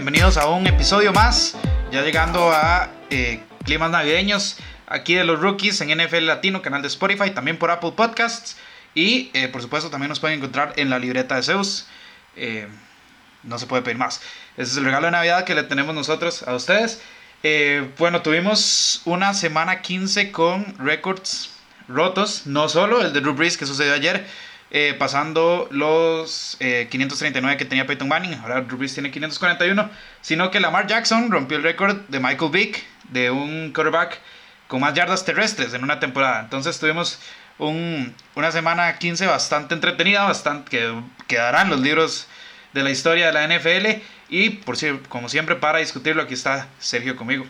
Bienvenidos a un episodio más, ya llegando a eh, climas navideños, aquí de los rookies en NFL Latino, canal de Spotify, también por Apple Podcasts y eh, por supuesto también nos pueden encontrar en la libreta de Zeus. Eh, no se puede pedir más. Ese es el regalo de Navidad que le tenemos nosotros a ustedes. bueno, tuvimos una semana 15 con récords rotos, no solo el de Drew Brees que sucedió ayer, eh, pasando los 539 eh, que tenía Peyton Manning, ahora Drew tiene 541, sino que Lamar Jackson rompió el récord de Michael Vick, de un quarterback con más yardas terrestres en una temporada. Entonces tuvimos un, una semana 15 bastante entretenida, bastante que quedarán los libros de la historia de la NFL. Y por como siempre, para discutirlo, aquí está Sergio conmigo.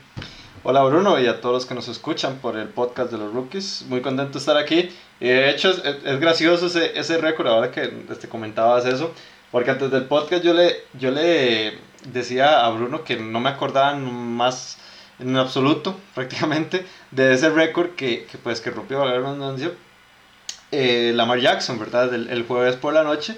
Hola Bruno y a todos los que nos escuchan por el podcast de los rookies. Muy contento de estar aquí. Y de hecho es, es gracioso ese, ese récord ahora que este, comentabas eso. Porque antes del podcast yo le, yo le decía a Bruno que no me acordaba más en absoluto prácticamente de ese récord que, que, pues que rompió la eh, Lamar Jackson, ¿verdad? El, el jueves por la noche.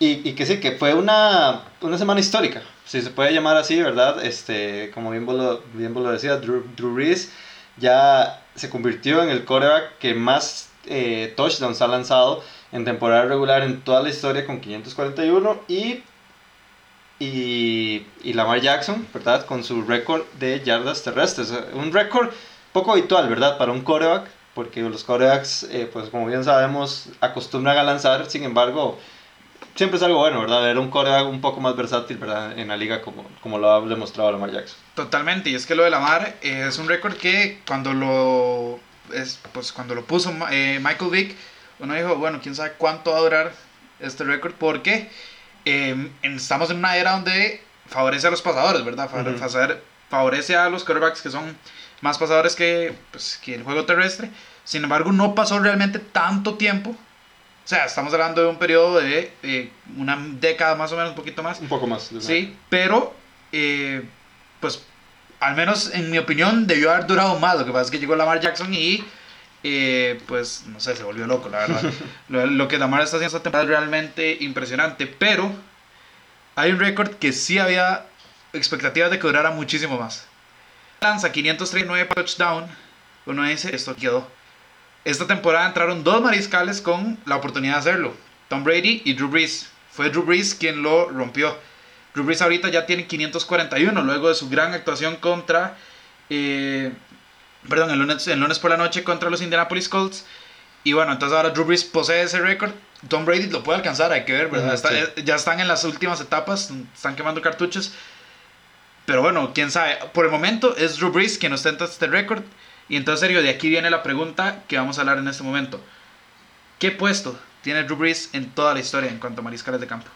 Y, y, que sí, que fue una, una semana histórica, si se puede llamar así, ¿verdad? Este, como bien vos lo, bien vos lo decías, Drew, Drew Reese ya se convirtió en el quarterback que más eh, touchdowns ha lanzado en temporada regular en toda la historia con 541 y, y, y Lamar Jackson, ¿verdad? Con su récord de yardas terrestres. Un récord poco habitual, ¿verdad? Para un quarterback, porque los quarterbacks, eh, pues como bien sabemos, acostumbran a lanzar, sin embargo siempre es algo bueno, ¿verdad? Ver un coreback un poco más versátil, ¿verdad? En la liga como, como lo ha demostrado Lamar Jackson. Totalmente, y es que lo de Lamar eh, es un récord que cuando lo, es, pues, cuando lo puso eh, Michael Vick, uno dijo, bueno, quién sabe cuánto va a durar este récord, porque em, estamos en una era donde favorece a los pasadores, ¿verdad? Favorece a los quarterbacks que son más pasadores que, pues, que el juego terrestre. Sin embargo, no pasó realmente tanto tiempo o sea, estamos hablando de un periodo de una década más o menos, un poquito más. Un poco más. Sí, pero eh, pues al menos en mi opinión debió haber durado más. Lo que pasa es que llegó Lamar Jackson y eh, pues no sé, se volvió loco, la verdad. lo, que Lamar está haciendo esta temporada es realmente impresionante, pero hay un récord que sí había expectativas de que durara muchísimo más. Lanza 539 touchdown, uno dice, esto quedó esta temporada entraron dos mariscales con la oportunidad de hacerlo, Tom Brady y Drew Brees. Fue Drew Brees quien lo rompió. Drew Brees ahorita ya tiene 541 luego de su gran actuación contra, eh, perdón, el lunes, el lunes por la noche contra los Indianapolis Colts. Y bueno, entonces ahora Drew Brees posee ese récord. Tom Brady lo puede alcanzar, hay que ver, ¿verdad? Eh, ya están en las últimas etapas, están quemando cartuchos. Pero bueno, quién sabe. Por el momento es Drew Brees quien ostenta este récord. Y entonces, serio, de aquí viene la pregunta que vamos a hablar en este momento. ¿Qué puesto tiene Drew Brees en toda la historia en cuanto a mariscales de campo?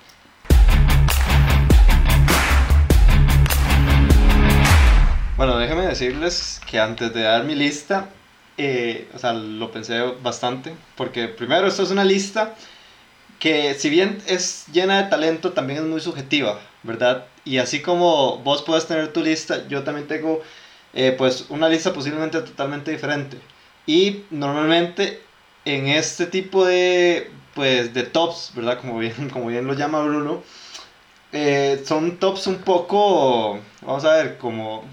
Bueno, déjenme decirles que antes de dar mi lista, eh, o sea, lo pensé bastante, porque primero esto es una lista que si bien es llena de talento, también es muy subjetiva, ¿verdad? Y así como vos puedes tener tu lista, yo también tengo eh, pues una lista posiblemente totalmente diferente. Y normalmente en este tipo de, pues, de tops, ¿verdad? Como bien, como bien lo llama Bruno, eh, son tops un poco, vamos a ver, como...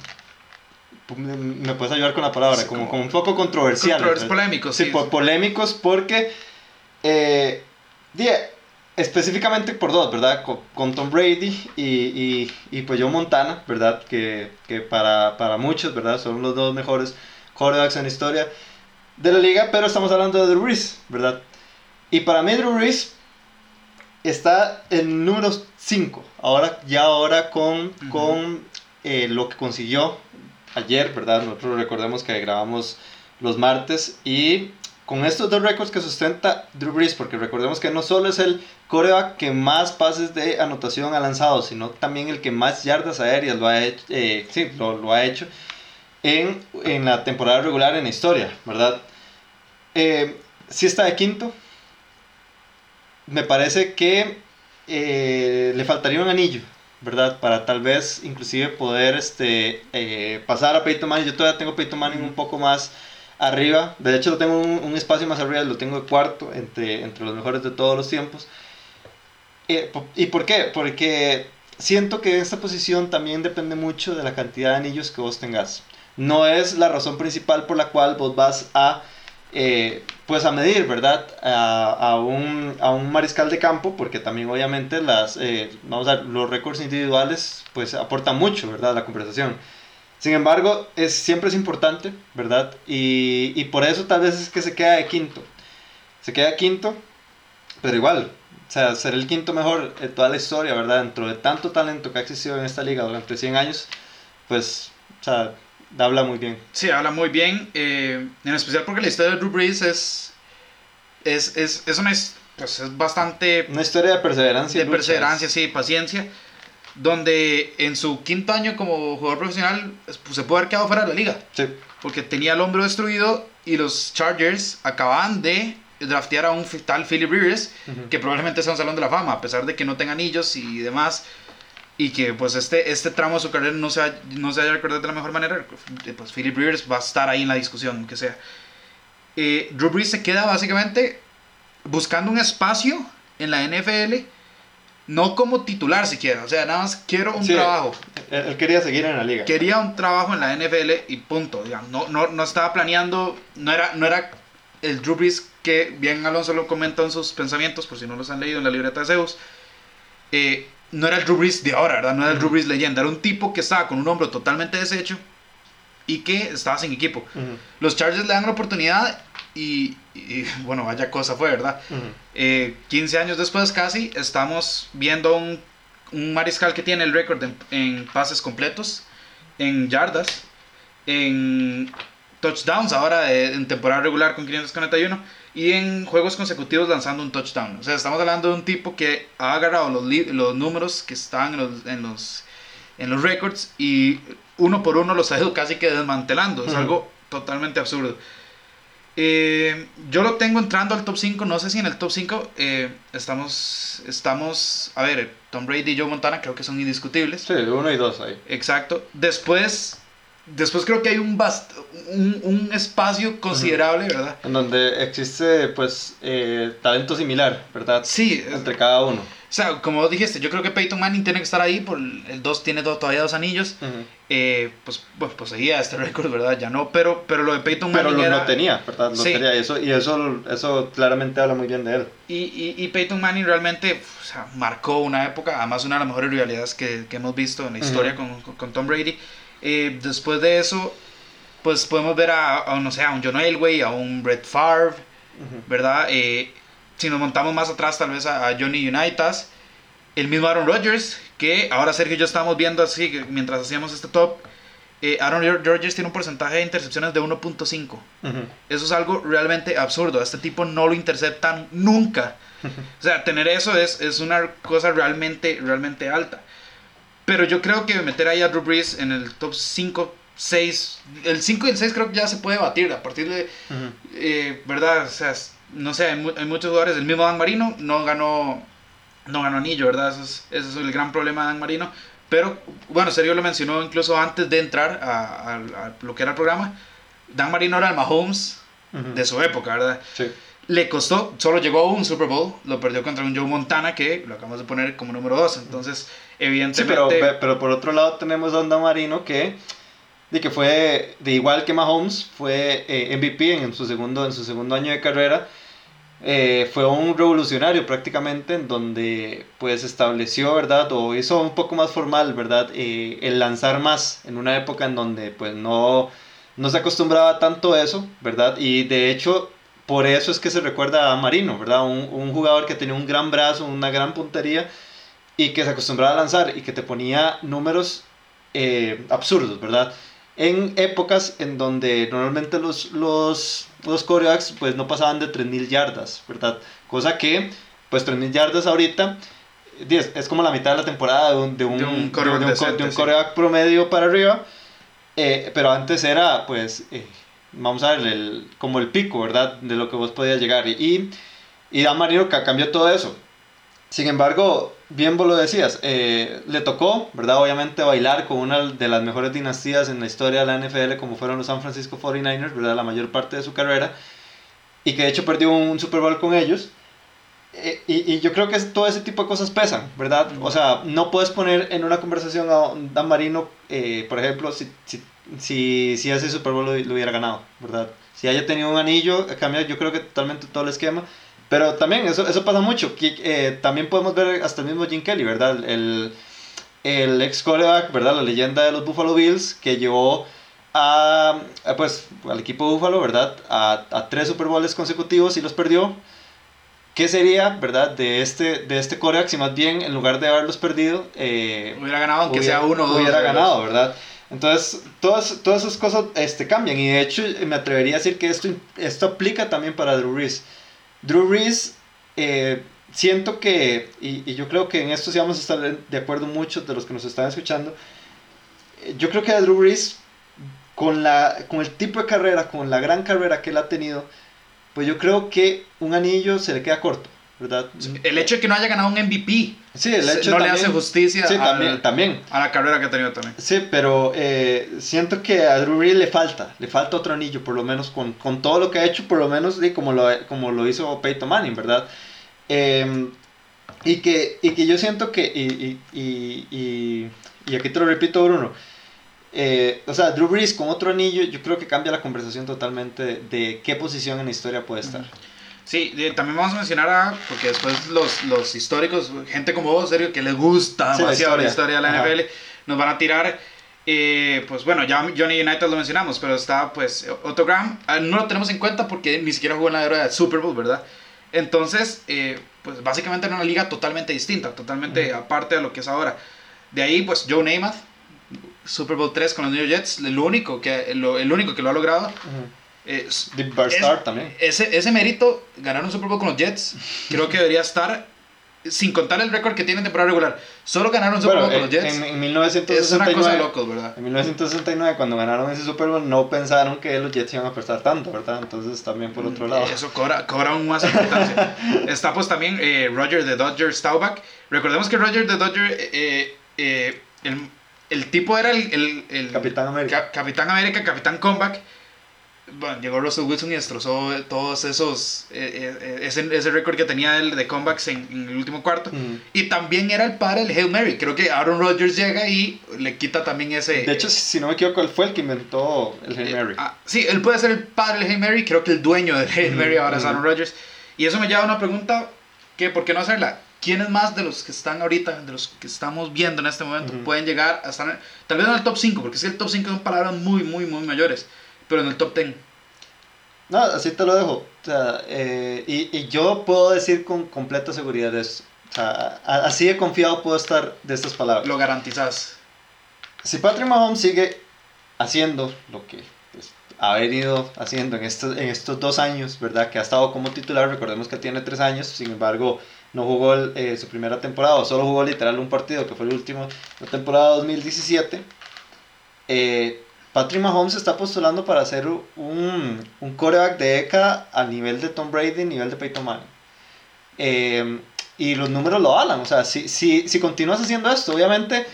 Me puedes ayudar con la palabra, como, como, un poco controversiales. polémicos, sí. polémicos porque... Eh, específicamente por dos, ¿verdad? Con, Tom Brady y, y, y, pues Joe Montana, ¿verdad? Que, que para, para, muchos, ¿verdad? Son los dos mejores quarterbacks en la historia de la liga, pero estamos hablando de Drew Brees, ¿verdad? Y para mí Drew Brees está en número 5, ahora, ya ahora con, con eh, lo que consiguió ayer, ¿verdad? Nosotros recordemos que grabamos los martes y con estos dos récords que sustenta Drew Brees, porque recordemos que no solo es el coreback que más pases de anotación ha lanzado, sino también el que más yardas aéreas lo ha hecho, eh, sí, lo, ha hecho en, en, la temporada regular en la historia, ¿verdad? Eh, si está de quinto, me parece que eh, le faltaría un anillo, ¿verdad? Para tal vez inclusive poder este, pasar a Peyton Manning. Yo todavía tengo Peyton Manning un poco más arriba. De hecho, tengo un, espacio más arriba, lo tengo de cuarto, entre, entre los mejores de todos los tiempos. Eh, ¿Y por qué? Porque siento que esta posición también depende mucho de la cantidad de anillos que vos tengas. No es la razón principal por la cual vos vas a, eh, pues a medir, ¿verdad? A, a, un, a, un, mariscal de campo, porque también obviamente las, eh, vamos a los récords individuales, pues aportan mucho, ¿verdad? A la conversación. Sin embargo, es, siempre es importante, ¿verdad? Y, y por eso tal vez es que se queda de quinto. Se queda de quinto, pero igual, o sea, ser el quinto mejor en toda la historia, ¿verdad? Dentro de tanto talento que ha existido en esta liga durante 100 años, pues, o sea, habla muy bien. Sí, habla muy bien, eh, en especial porque la historia de Drew Brees es, es, es, es una, pues es bastante... Una historia de perseverancia. De perseverancia, sí, paciencia donde en su quinto año como jugador profesional pues, se pudo haber quedado fuera de la liga. Sí. Porque tenía el hombro destruido y los Chargers acaban de draftear a un tal Philip Rivers, que probablemente sea un salón de la fama, a pesar de que no tenga anillos y demás, y que pues este, este tramo de su carrera no se, no se haya recordado de la mejor manera, pues Philip Rivers va a estar ahí en la discusión, que sea. Eh, Drew Brees se queda básicamente buscando un espacio en la NFL no como titular siquiera, o sea, nada más quiero un trabajo. Él, quería seguir en la liga. Quería un trabajo en la NFL y punto, digamos. No, no, no estaba planeando, no era, no era el Drew Brees que bien Alonso lo comenta en sus pensamientos, por si no los han leído en la libreta de Zeus. Eh, no era el Drew Brees de ahora, ¿verdad? No era el Drew Brees leyenda, era un tipo que estaba con un hombro totalmente deshecho y que estaba sin equipo. Los Chargers le dan la oportunidad y, bueno, vaya cosa fue, ¿verdad? 15 eh, años después casi estamos viendo un, un mariscal que tiene el récord en, pases completos, en yardas, en touchdowns ahora en temporada regular con 541 y en juegos consecutivos lanzando un touchdown. O sea, estamos hablando de un tipo que ha agarrado los, los números que están en los, en los, en los records y uno por uno los ha ido casi que desmantelando. Es algo totalmente absurdo. Eh, yo lo tengo entrando al top 5. No sé si en el top 5 eh, estamos, estamos. A ver, Tom Brady y Joe Montana creo que son indiscutibles. Sí, uno y dos ahí. Exacto. Después, después creo que hay un, un, un, espacio considerable, ¿verdad? En donde existe, pues, eh, talento similar, ¿verdad? Sí. Entre cada uno. O sea, como dijiste, yo creo que Peyton Manning tiene que estar ahí, por el 2 tiene todavía dos anillos. eh, pues, pues poseía este récord, ¿verdad? Ya no, pero, pero lo de Peyton Manning. Pero lo, era... tenía, ¿verdad? Lo tenía, y eso, y eso, eso claramente habla muy bien de él. Y, y, y Peyton Manning realmente o sea, marcó una época, además una de las mejores rivalidades que, que hemos visto en la historia con, con, Tom Brady. Eh, después de eso, pues podemos ver a, a, no sé, a un John Elway, a un Brett Favre, ¿verdad? Eh, si nos montamos más atrás, tal vez a, Johnny Unitas, el mismo Aaron Rodgers, que ahora Sergio y yo estamos viendo así mientras hacíamos este top. Eh, Aaron Rodgers tiene un porcentaje de intercepciones de 1.5. Eso es algo realmente absurdo. A este tipo no lo interceptan nunca. o sea, tener eso es, es una cosa realmente, realmente alta. Pero yo creo que meter ahí a Drew Brees en el top 5, 6, el 5 y el 6 creo que ya se puede batir a partir de, eh, ¿verdad? O sea, no sé, hay, muchos jugadores, el mismo Dan Marino no ganó, no ganó anillo, ¿verdad? Eso es, es el gran problema de Dan Marino. Pero bueno, Sergio lo mencionó incluso antes de entrar a, a, lo que era el programa. Dan Marino era el Mahomes de su época, ¿verdad? Sí. Le costó, solo llegó a un Super Bowl, lo perdió contra un Joe Montana que lo acabamos de poner como número 2. Entonces, evidentemente. Sí, pero, pero por otro lado tenemos a Dan Marino que de que fue de igual que Mahomes fue eh, MVP en, su segundo en su segundo año de carrera eh, fue un revolucionario prácticamente en donde pues estableció, ¿verdad? O hizo un poco más formal, ¿verdad? Eh, el lanzar más en una época en donde pues no, no se acostumbraba tanto a eso, ¿verdad? Y de hecho por eso es que se recuerda a Marino, ¿verdad? Un, un jugador que tenía un gran brazo, una gran puntería y que se acostumbraba a lanzar y que te ponía números eh, absurdos, ¿verdad? En épocas en donde normalmente los, los los corebacks pues no pasaban de 3.000 yardas, ¿verdad? Cosa que, pues 3.000 yardas ahorita es como la mitad de la temporada de un, de un, de un, coreback, promedio para arriba, eh, pero antes era pues, eh, vamos a ver, el, como el pico, ¿verdad? De lo que vos podías llegar. Y, y Dan Marino cambió todo eso. Sin embargo, bien vos lo decías, eh, le tocó, ¿verdad? Obviamente bailar con una de las mejores dinastías en la historia de la NFL, como fueron los San Francisco 49ers, ¿verdad? La mayor parte de su carrera, y que de hecho perdió un Super Bowl con ellos. eh, y, y, yo creo que todo ese tipo de cosas pesan, ¿verdad? O sea, no puedes poner en una conversación a Dan Marino, eh, por ejemplo, si, si, si, si, ese Super Bowl lo, hubiera ganado, ¿verdad? Si haya tenido un anillo, cambia yo creo que totalmente todo el esquema. Pero también eso, eso pasa mucho. Eh, también podemos ver hasta el mismo Jim Kelly, ¿verdad? El, el ex coreback, ¿verdad? La leyenda de los Buffalo Bills que llevó a, pues, al equipo de Buffalo, ¿verdad? A, a tres Super Bowls consecutivos y los perdió. ¿Qué sería, verdad, de este, de este coreback si más bien en lugar de haberlos perdido... Eh, hubiera ganado aunque sea uno o dos. Hubiera ganado, ¿verdad? Entonces, todas, todas esas cosas este, cambian y de hecho me atrevería a decir que esto, esto aplica también para Drew Brees. Drew Brees, eh, siento que, y, yo creo que en esto sí vamos a estar de acuerdo muchos de los que nos están escuchando, eh, yo creo que a Drew Brees, con, la, con el tipo de carrera, con la gran carrera que él ha tenido, pues yo creo que un anillo se le queda corto, ¿verdad? El hecho de que no haya ganado un MVP sí, el hecho no le hace justicia sí, también, también, a la carrera que ha tenido también. Sí, pero eh, siento que a Drew Brees le falta, le falta otro anillo, por lo menos con, con todo lo que ha hecho, por lo menos como, lo, como lo hizo Peyton Manning, ¿verdad? Eh, y, que, y que yo siento que, y, y, y, y aquí te lo repito, Bruno, eh, o sea, Drew Brees con otro anillo, yo creo que cambia la conversación totalmente de, qué posición en la historia puede estar. Sí, también vamos a mencionar a, porque después los, los históricos, gente como vos, serio, que les gusta demasiado la historia, de la NFL, nos van a tirar, eh, pues bueno, ya Johnny United lo mencionamos, pero está pues Otto Graham, ah, no lo tenemos en cuenta porque ni siquiera jugó en la era del Super Bowl, ¿verdad? Entonces, eh, pues básicamente en una liga totalmente distinta, totalmente aparte de lo que es ahora. De ahí, pues Joe Namath, Super Bowl 3 con los New Jets, el único que, el único que lo ha logrado. Uh -huh. Es, también. Ese, ese mérito, ganar un Super Bowl con los Jets, creo que debería estar, sin contar el récord que tiene en temporada regular, solo ganaron un Super Bowl con los Jets. En, en 1969, es una cosa de locos, ¿verdad? En 1969, cuando ganaron ese Super Bowl, no pensaron que los Jets iban a prestar tanto, ¿verdad? Entonces, también por otro lado. Eso cobra, cobra aún más importancia. Está pues también eh, Roger de Dodger Staubach. Recordemos que Roger de Dodger, eh, eh, el el tipo era el, el, el Capitán América. Capitán América, Capitán Comeback. Bueno, llegó Russell Wilson y destrozó todos esos. Eh, eh, ese, ese récord que tenía el de comebacks en, en el último cuarto. Mm. Y también era el padre del Hail Mary. Creo que Aaron Rodgers llega y le quita también ese. De hecho, si no me equivoco, él fue el que inventó el Hail Mary. Ah, sí, él puede ser el padre del Hail Mary. Creo que el dueño del Hail Mary ahora es Aaron Rodgers. Y eso me lleva a una pregunta: que ¿por qué no hacerla? ¿Quiénes más de los que están ahorita, de los que estamos viendo en este momento, Ujú. pueden llegar a estar, tal vez en el top 5, porque es que el top 5 son palabras muy, muy, muy mayores, pero en el top 10. No, así te lo dejo. O sea, eh, y, y yo puedo decir con completa seguridad eso. O sea, a- así de confiado puedo estar de estas palabras. Lo garantizas. Si Patrick Mahomes sigue haciendo lo que pues, ha venido haciendo en estos, en estos dos años, ¿verdad? Que ha estado como titular, recordemos que tiene tres años, sin embargo, no jugó el- eh, su primera temporada, o solo jugó literal un partido, que fue el último, la temporada 2017. Eh, Patrick Mahomes está postulando para ser un, un coreback de década a nivel de Tom Brady, nivel de Peyton Manning. Eh, y los números lo hablan, o sea, si, si, si continúas haciendo esto, obviamente,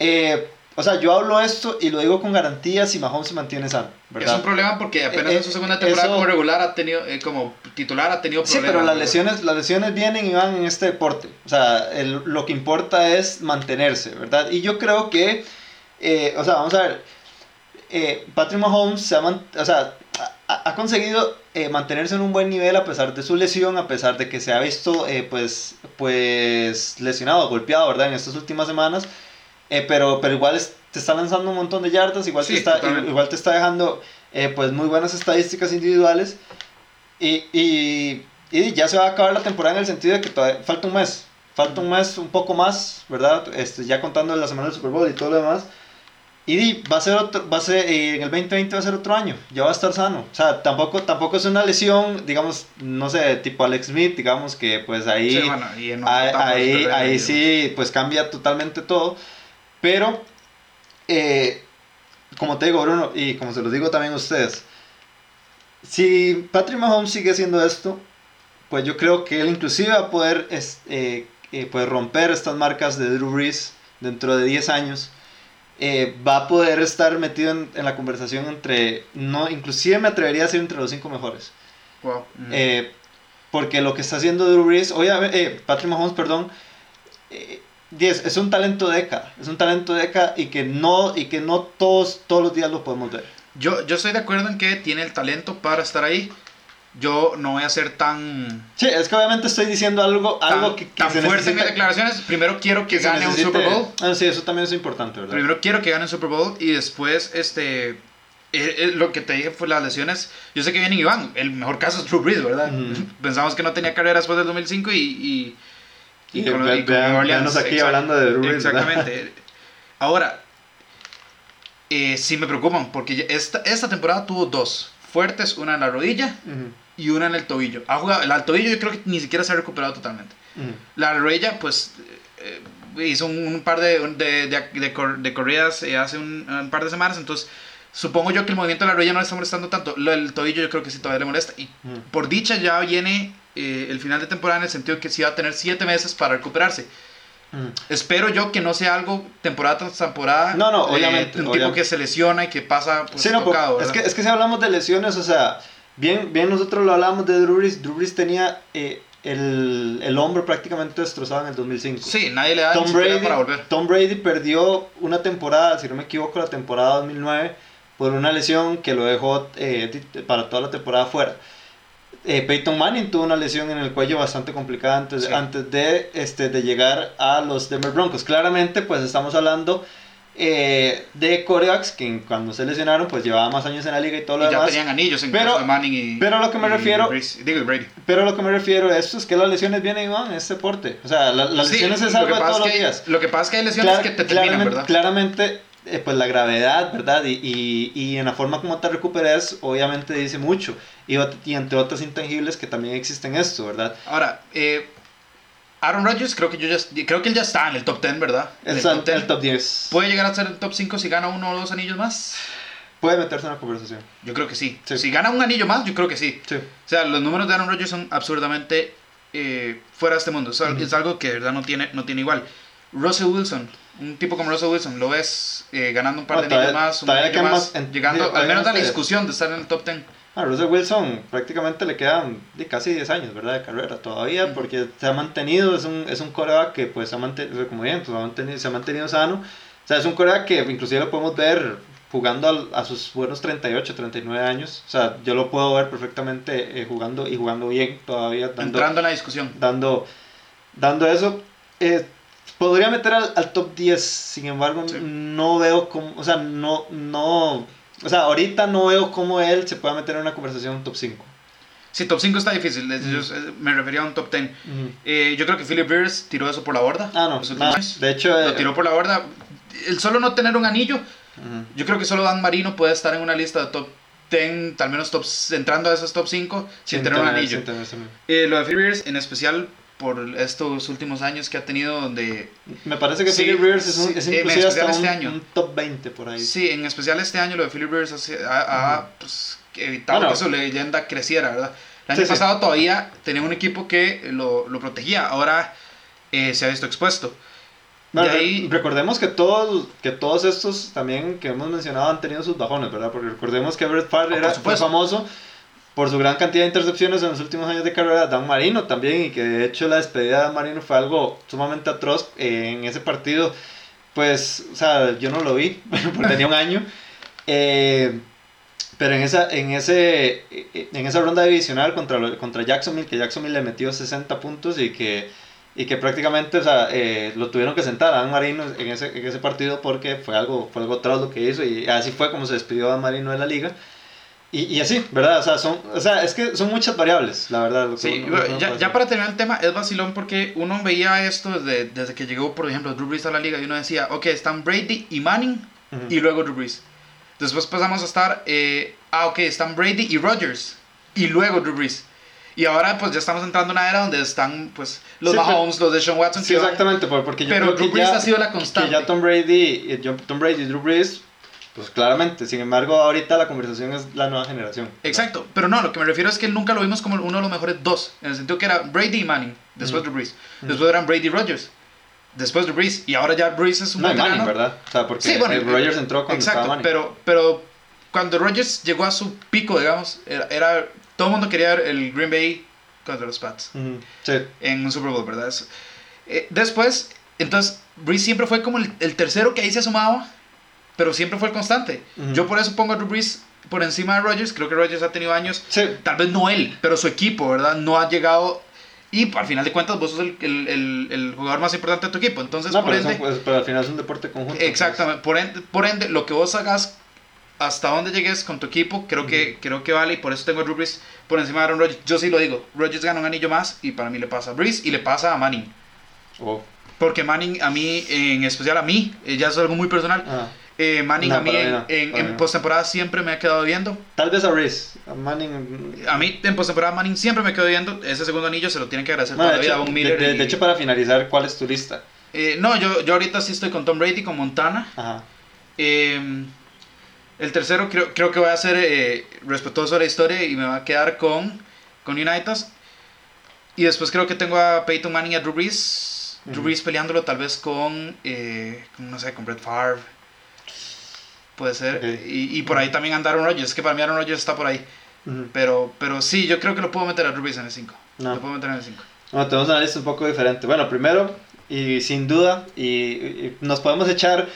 eh, o sea, yo hablo esto y lo digo con garantía si Mahomes se mantiene sano, ¿verdad? Es un problema porque apenas Eh, en su segunda temporada eso- como regular ha tenido, eh, como titular ha tenido Sí, problemas. pero las lesiones, las lesiones vienen y van en este deporte. O sea, el- lo que importa es mantenerse, ¿verdad? Y yo creo que, eh, o sea, vamos a ver, eh, Patrick Mahomes se ha, o sea, ha, ha conseguido eh, mantenerse en un buen nivel a pesar de su lesión, a pesar de que se ha visto, eh, pues, pues, lesionado, golpeado, ¿verdad? En estas últimas semanas. Eh, pero, pero igual es- te está lanzando un montón de yardas, igual, Sí, te, está, igual te está dejando pues muy buenas estadísticas individuales. Y, y, y ya se va a acabar la temporada en el sentido de que todavía falta un mes. Falta un mes, un poco más, ¿verdad? Este, ya contando la semana del Super Bowl y todo lo demás. Y va a ser otro, va a ser, eh, en el 2020 va a ser otro año, ya va a estar sano. O sea, tampoco, tampoco es una lesión, digamos, no sé, tipo Alex Smith, digamos que pues ahí, Sí, bueno, y ahí, ahí, ahí sí, pues cambia totalmente todo. Pero, eh, como te digo, Bruno, y como se los digo también a ustedes, si Patrick Mahomes sigue haciendo esto, pues yo creo que él inclusive va a poder es- eh, eh, pues romper estas marcas de Drew Brees dentro de 10 años. Eh, va a poder estar metido en, en la conversación entre, no, inclusive me atrevería a decir entre los cinco mejores. Wow. Mm. Eh, porque lo que está haciendo Drew Brees, obviamente, eh, Patrick Mahomes, perdón, eh, 10, es un talento de década, es un talento de década y que no, y que no todos, todos los días lo podemos ver. Yo, yo estoy de acuerdo en que tiene el talento para estar ahí. Yo no voy a ser tan, Sí, es que obviamente estoy diciendo algo, algo tan, que, que tan se fuerte en mis declaraciones. Primero quiero que que gane un necesite- Super Bowl. Ah, sí, eso también es importante, ¿verdad? Primero quiero que gane un Super Bowl y después, este, eh, eh, lo que te dije fue las lesiones. Yo sé que viene Iván, el mejor caso es Drew Brees, ¿verdad? Pensamos que no tenía carrera después del 2005 y... y, Y, con- ve- y con vean- Orleans, aquí hablando de Brees, ¿verdad? Exactamente. Ahora, eh, sí me preocupan porque esta, esta temporada tuvo dos fuertes, una en la rodilla y una en el tobillo. Ha jugado, el al tobillo yo creo que ni siquiera se ha recuperado totalmente. La rodilla, pues, eh, hizo un, un par de, de, de, de cor- corridas eh, hace un, un par de semanas, entonces supongo yo que el movimiento de la rodilla no le está molestando tanto. Lo del tobillo yo creo que sí todavía le molesta. Y por dicha ya viene eh, el final de temporada en el sentido que sí va a tener 7 meses para recuperarse. Ujú. Espero yo que no sea algo temporada tras temporada. No, no, eh, obviamente, un tipo obviamente. que se lesiona y que pasa pues, Sí, no, tocado, es, que, es que si hablamos de lesiones, o sea, bien, bien nosotros lo hablábamos de Drew Brees, Drew Brees tenía eh, el, el hombro prácticamente destrozado en el 2005. Sí, nadie le da Tom Brady, para volver. Tom Brady perdió una temporada, si no me equivoco, la temporada 2009 por una lesión que lo dejó eh, para toda la temporada fuera. Eh, Peyton Manning tuvo una lesión en el cuello bastante complicada antes, Sí. antes de, este, de llegar a los Denver Broncos. Claramente, pues estamos hablando eh, de corebacks que cuando se lesionaron, pues llevaba más años en la liga y todo lo Y ya demás. tenían anillos en Pero- de Manning y. pero lo que me y refiero- Brees- digo, Brady. Pero a lo que me refiero a esto es que las lesiones vienen y van en este deporte. O sea, la- las Sí, lesiones es de pasa todos es los días. Lo que pasa es que hay lesiones Clar- que te terminan, claramente, ¿verdad? claramente, eh, pues la gravedad, ¿verdad? Y, y, y en la forma como te recuperas, obviamente dice mucho. Y, y entre otras intangibles que también existen esto, ¿verdad? Ahora, eh, Aaron Rodgers, creo que, yo ya, creo que él ya está en el top 10, ¿verdad? En El, el top, top 10. el top 10. ¿Puede llegar a ser el top 5 si gana uno o dos anillos más? Puede meterse en la conversación. Yo creo que sí. Sí. Si gana un anillo más, yo creo que sí. Sí. O sea, los números de Aaron Rodgers son absurdamente eh, fuera de este mundo. Es, al- Ujú. es algo que de verdad no tiene, no tiene igual. Russell Wilson, un tipo como Russell Wilson, lo ves eh, ganando un par de No, todavía- anillos más, un anillo más, más en- llegando sí, al menos no a la discusión de estar en el top 10. A Russell Wilson prácticamente le quedan de casi 10 años, ¿verdad? De carrera todavía, porque se ha mantenido, es un, es un coreback que pues se ha mantenido, como bien, pues, ha mantenido, se ha mantenido sano. O sea, es un coreback que inclusive lo podemos ver jugando al- a sus buenos 38, 39 años. O sea, yo lo puedo ver perfectamente eh, jugando y jugando bien todavía, dando, Entrando en la discusión. dando, dando eso. Eh, podría meter al, al top 10, sin embargo, Sí. no veo cómo, o sea, no, no, o sea, ahorita no veo cómo él se pueda meter en una conversación top 5. Sí, top 5 está difícil. yo, me refería a un top 10. Eh, yo creo que Philip Rivers tiró eso por la borda. Ah, no, nada, de hecho, Lo eh, tiró por la borda. El solo no tener un anillo, yo creo que solo Dan Marino puede estar en una lista de top 10, al menos top, entrando a esos top 5 sin, tener un anillo. tener Eh, lo de Philip Rivers, en especial por estos últimos años que ha tenido, donde Me parece que Sí, Philip Rivers es, un, sí, es en inclusive hasta especial un, este año. un top 20 por ahí. Sí, en especial este año lo de Philip Rivers ha, ha, pues, evitado Bueno. que su leyenda creciera, ¿verdad? El año Sí, pasado todavía tenía un equipo que lo, lo protegía, ahora eh, se ha visto expuesto. Bueno, ahí- recordemos que todos, que todos estos también que hemos mencionado han tenido sus bajones, ¿verdad? Porque recordemos que Brett Favre por era, fue famoso por su gran cantidad de intercepciones en los últimos años de carrera. Dan Marino también, y que de hecho la despedida de Dan Marino fue algo sumamente atroz eh, en ese partido. Pues, o sea, yo no lo vi, porque tenía un año. Eh, pero en esa, en, ese, en esa ronda divisional contra, contra Jacksonville, que Jacksonville le metió 60 puntos y que, y que prácticamente o sea, eh, lo tuvieron que sentar a Dan Marino en ese, en ese partido porque fue algo, fue algo atroz lo que hizo y así fue como se despidió Dan Marino de la liga. Y, y así, ¿verdad? O sea, son, o sea, es que son muchas variables, la verdad. que Sí, uno- lo que uno ya, ya para terminar el tema, es vacilón porque uno veía esto desde, desde que llegó, por ejemplo, Drew Brees a la liga y uno decía, ok, están Brady y Manning y luego Drew Brees. Después pasamos a estar, eh, ah, ok, están Brady y Rodgers y luego Drew Brees. Y ahora pues ya estamos entrando en una era donde están pues los Sí, pero- Mahomes, los de Sean Watson. Sí, que exactamente, por- porque yo Pero creo Drew que Brees ya, ha sido la que constante. ya Tom Brady, eh, Tom Brady y Drew Brees, pues claramente, sin embargo, ahorita la conversación es la nueva generación. ¿verdad? Exacto, pero no, lo que me refiero es que nunca lo vimos como uno de los mejores dos, en el sentido que era Brady y Manning, después Ujú. Drew Brees, Ujú. después eran Brady y Rodgers, después Drew Brees, y ahora ya Brees es un No, veterano. Manning, ¿verdad? O sea, porque Sí, bueno, eh, entró cuando Exacto, estaba Manning. pero, pero cuando Rodgers llegó a su pico, digamos, era, era- todo el mundo quería ver el Green Bay contra los Pats. Sí. En un Super Bowl, ¿verdad? Eh, después, entonces, Breeze siempre fue como el, el tercero que ahí se asomaba, pero siempre fue el constante. Ujú. Yo por eso pongo a Drew Brees por encima de Rodgers. Creo que Rodgers ha tenido años, Sí. tal vez no él, pero su equipo, ¿verdad? No ha llegado. Y al final de cuentas, vos sos el, el- el- el jugador más importante de tu equipo. Entonces, No, por pero, ende. son- pues, pero al final es un deporte conjunto. pues. Exactamente. Por ende, por ende, lo que vos hagas, hasta donde llegues con tu equipo, creo, que, creo que vale. Y por eso tengo a Drew Brees por encima de Aaron Rodgers. Yo sí lo digo. Rodgers gana un anillo más y para mí le pasa a Brees y le pasa a Manning. Oh. Porque Manning, a mí, en especial a mí, eh, ya es algo muy personal. Ah. Eh, Manning No, a mí en, postemporada siempre me ha quedado viendo. Tal vez a Reese. A Manning. A mí en postemporada Manning siempre me quedó viendo. Ese segundo anillo se lo tienen que agradecer No, toda de, la vida a Von de, Miller. de- y- de hecho, para finalizar, ¿cuál es tu lista? eh, no, yo, yo ahorita sí estoy con Tom Brady, con Montana. Ajá. Eh, el tercero creo, creo que voy a ser eh, respetuoso de la historia y me va a quedar con, con United. Y después creo que tengo a Peyton Manning y a Drew Brees. Drew Ujú. Brees peleándolo tal vez con, eh, con, no sé, con Brett Favre. Puede ser. Y, y por ahí también anda Aaron Rodgers. Que para mí Aaron Rodgers está por ahí. Pero, pero sí, yo creo que lo puedo meter a Drew Brees en el 5. No. Lo puedo meter en el 5. Bueno, tenemos una lista un poco diferente. Bueno, primero, y sin duda, y, y nos podemos echar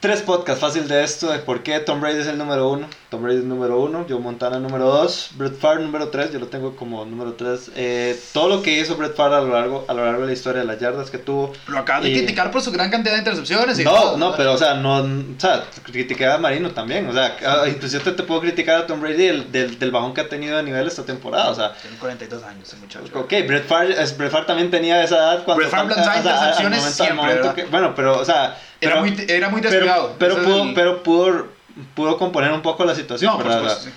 tres podcasts fácil de esto, de por qué Tom Brady es el número uno. Tom Brady es número uno, Joe Montana número dos, Brett Favre número tres, yo lo tengo como número tres. Eh, todo lo que hizo Brett Favre a lo, largo, a lo largo de la historia, las yardas que tuvo. Lo acabas de criticar por su gran cantidad de intercepciones. Y No, todo, no, pero o sea, no, o sea, critiqué a Marino también, o sea, ah, inclusive te, te puedo criticar a Tom Brady del, del, del bajón que ha tenido de nivel esta temporada, o sea, Tiene 42 años muchacho. Ok, Brett Favre, es- Brett Favre también tenía esa edad cuando... Brett Favre lanzaba intercepciones bueno, pero, o sea... Era muy, era muy pero, descuidado. pudo, el- pero pudo, pudo componer un poco la situación, No, supuesto, sí.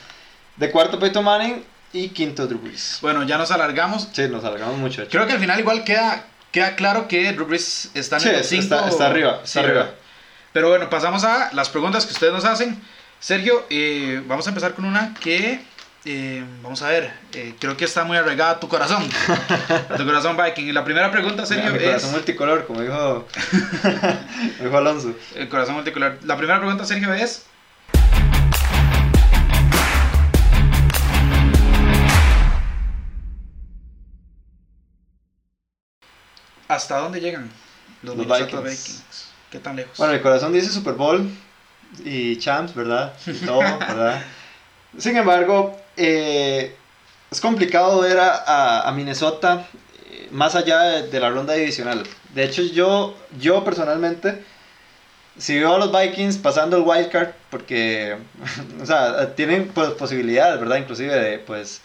De cuarto Peyton Manning y quinto Drew Brees. Bueno, ya nos alargamos. Sí, nos alargamos mucho. Creo que al final igual queda, queda claro que Drew Brees está en Sí, el top está- 5. está- está arriba, está arriba. Pero bueno, pasamos a las preguntas que ustedes nos hacen. Sergio, eh, vamos a empezar con una que, eh, vamos a ver, eh, creo que está muy arraigada a tu corazón. a tu corazón Viking. Y la primera pregunta, Sergio, Mi es... corazón multicolor, como dijo, dijo Alonso. El corazón multicolor. La primera pregunta, Sergio, es... ¿Hasta dónde llegan los, Los Minnesota Vikings. Vikings? ¿Qué tan lejos? Bueno, mi corazón dice Super Bowl y champs, ¿verdad? Y todo, ¿verdad? Sin embargo, eh, es complicado ver a, a- a Minnesota eh, más allá de, de la ronda divisional. De hecho, yo, yo personalmente, si veo a los Vikings pasando el wild card, porque, o sea, tienen pues, posibilidades, ¿verdad? Inclusive de, pues,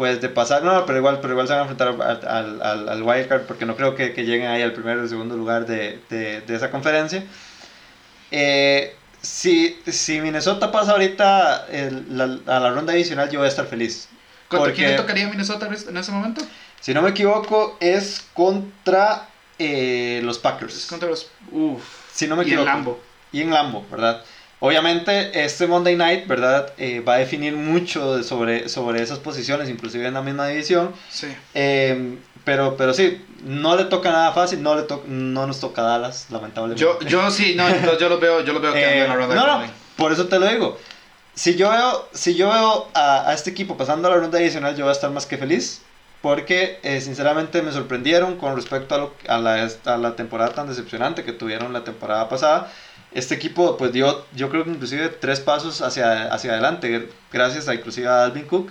pues de pasar, no, pero igual, pero igual se van a enfrentar al, al, al, al wild card, porque no creo que, que lleguen ahí al primero o segundo lugar de, de, de esa conferencia. Eh, si, si Minnesota pasa ahorita el- la- a la ronda adicional, yo voy a estar feliz. ¿Contra quién le porque- tocaría a Minnesota en ese momento? Si no me equivoco, es contra eh, los Es Packers. contra los... Uf. Si no me y en equivoco. Lambo. Y en Lambo, ¿verdad? Obviamente, este Monday Night, ¿verdad? Eh, va a definir mucho sobre, sobre esas posiciones, inclusive en la misma división. Sí. Eh, pero, pero sí, no le toca nada fácil, no, le to- no nos toca Dallas, lamentablemente. Yo, yo sí, no, yo los veo, yo los veo quedando Eh, la ronda no, no, por eso te lo digo. Si yo veo, si yo veo a, a este equipo pasando a la ronda adicional, yo voy a estar más que feliz. Porque eh, sinceramente me sorprendieron con respecto a, lo- a, la, a la temporada tan decepcionante que tuvieron la temporada pasada. Este equipo pues dio, yo creo que inclusive tres pasos hacia, hacia adelante, gracias a inclusive a Alvin Cook.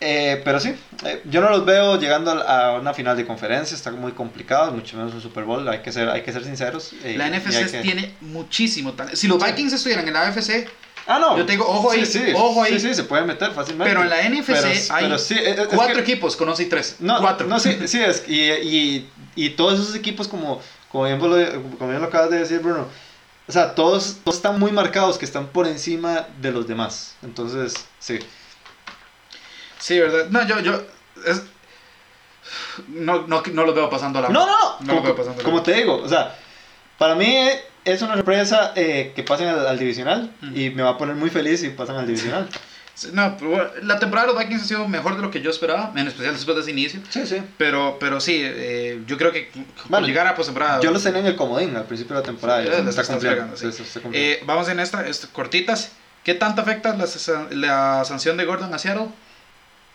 Eh, pero sí, eh, yo no los veo llegando a a una final de conferencia, está muy complicado, mucho menos un Super Bowl, hay que ser, hay que ser sinceros. eh, La NFC que- tiene muchísimo talento. Si los Vikings estuvieran en la AFC, Ah, no. Yo te digo, ojo ahí, Sí, sí, ojo ahí. Sí, sí, se puede meter fácilmente. pero en la NFC Pero- hay pero sí, es- es cuatro que- equipos con 11 y 3. No, cuatro. No, sí, sí, es. Y, y, y todos esos equipos, como, como, bien, lo, como bien lo acabas de decir, Bruno, o sea, todos, todos están muy marcados que están por encima de los demás. Entonces, sí. Sí, ¿verdad? No, yo, yo. es- no, no, no los veo pasando a la. No, no, No como, lo veo pasando. como te digo, o sea, para mí es una sorpresa eh, que pasen al, al divisional y me va a poner muy feliz si pasan al divisional. No, pero bueno, la temporada de los Vikings ha sido mejor de lo que yo esperaba, en especial después de ese inicio. Sí, sí. Pero, pero sí, eh, yo creo que Bueno, llegar a postemporada. Yo los tenía en el comodín al principio de la temporada. Sí, está cumpliendo, sí. está. Eh, vamos en esta, est- cortitas. ¿Qué tanto afecta la, sa- la sanción de Gordon a Seattle?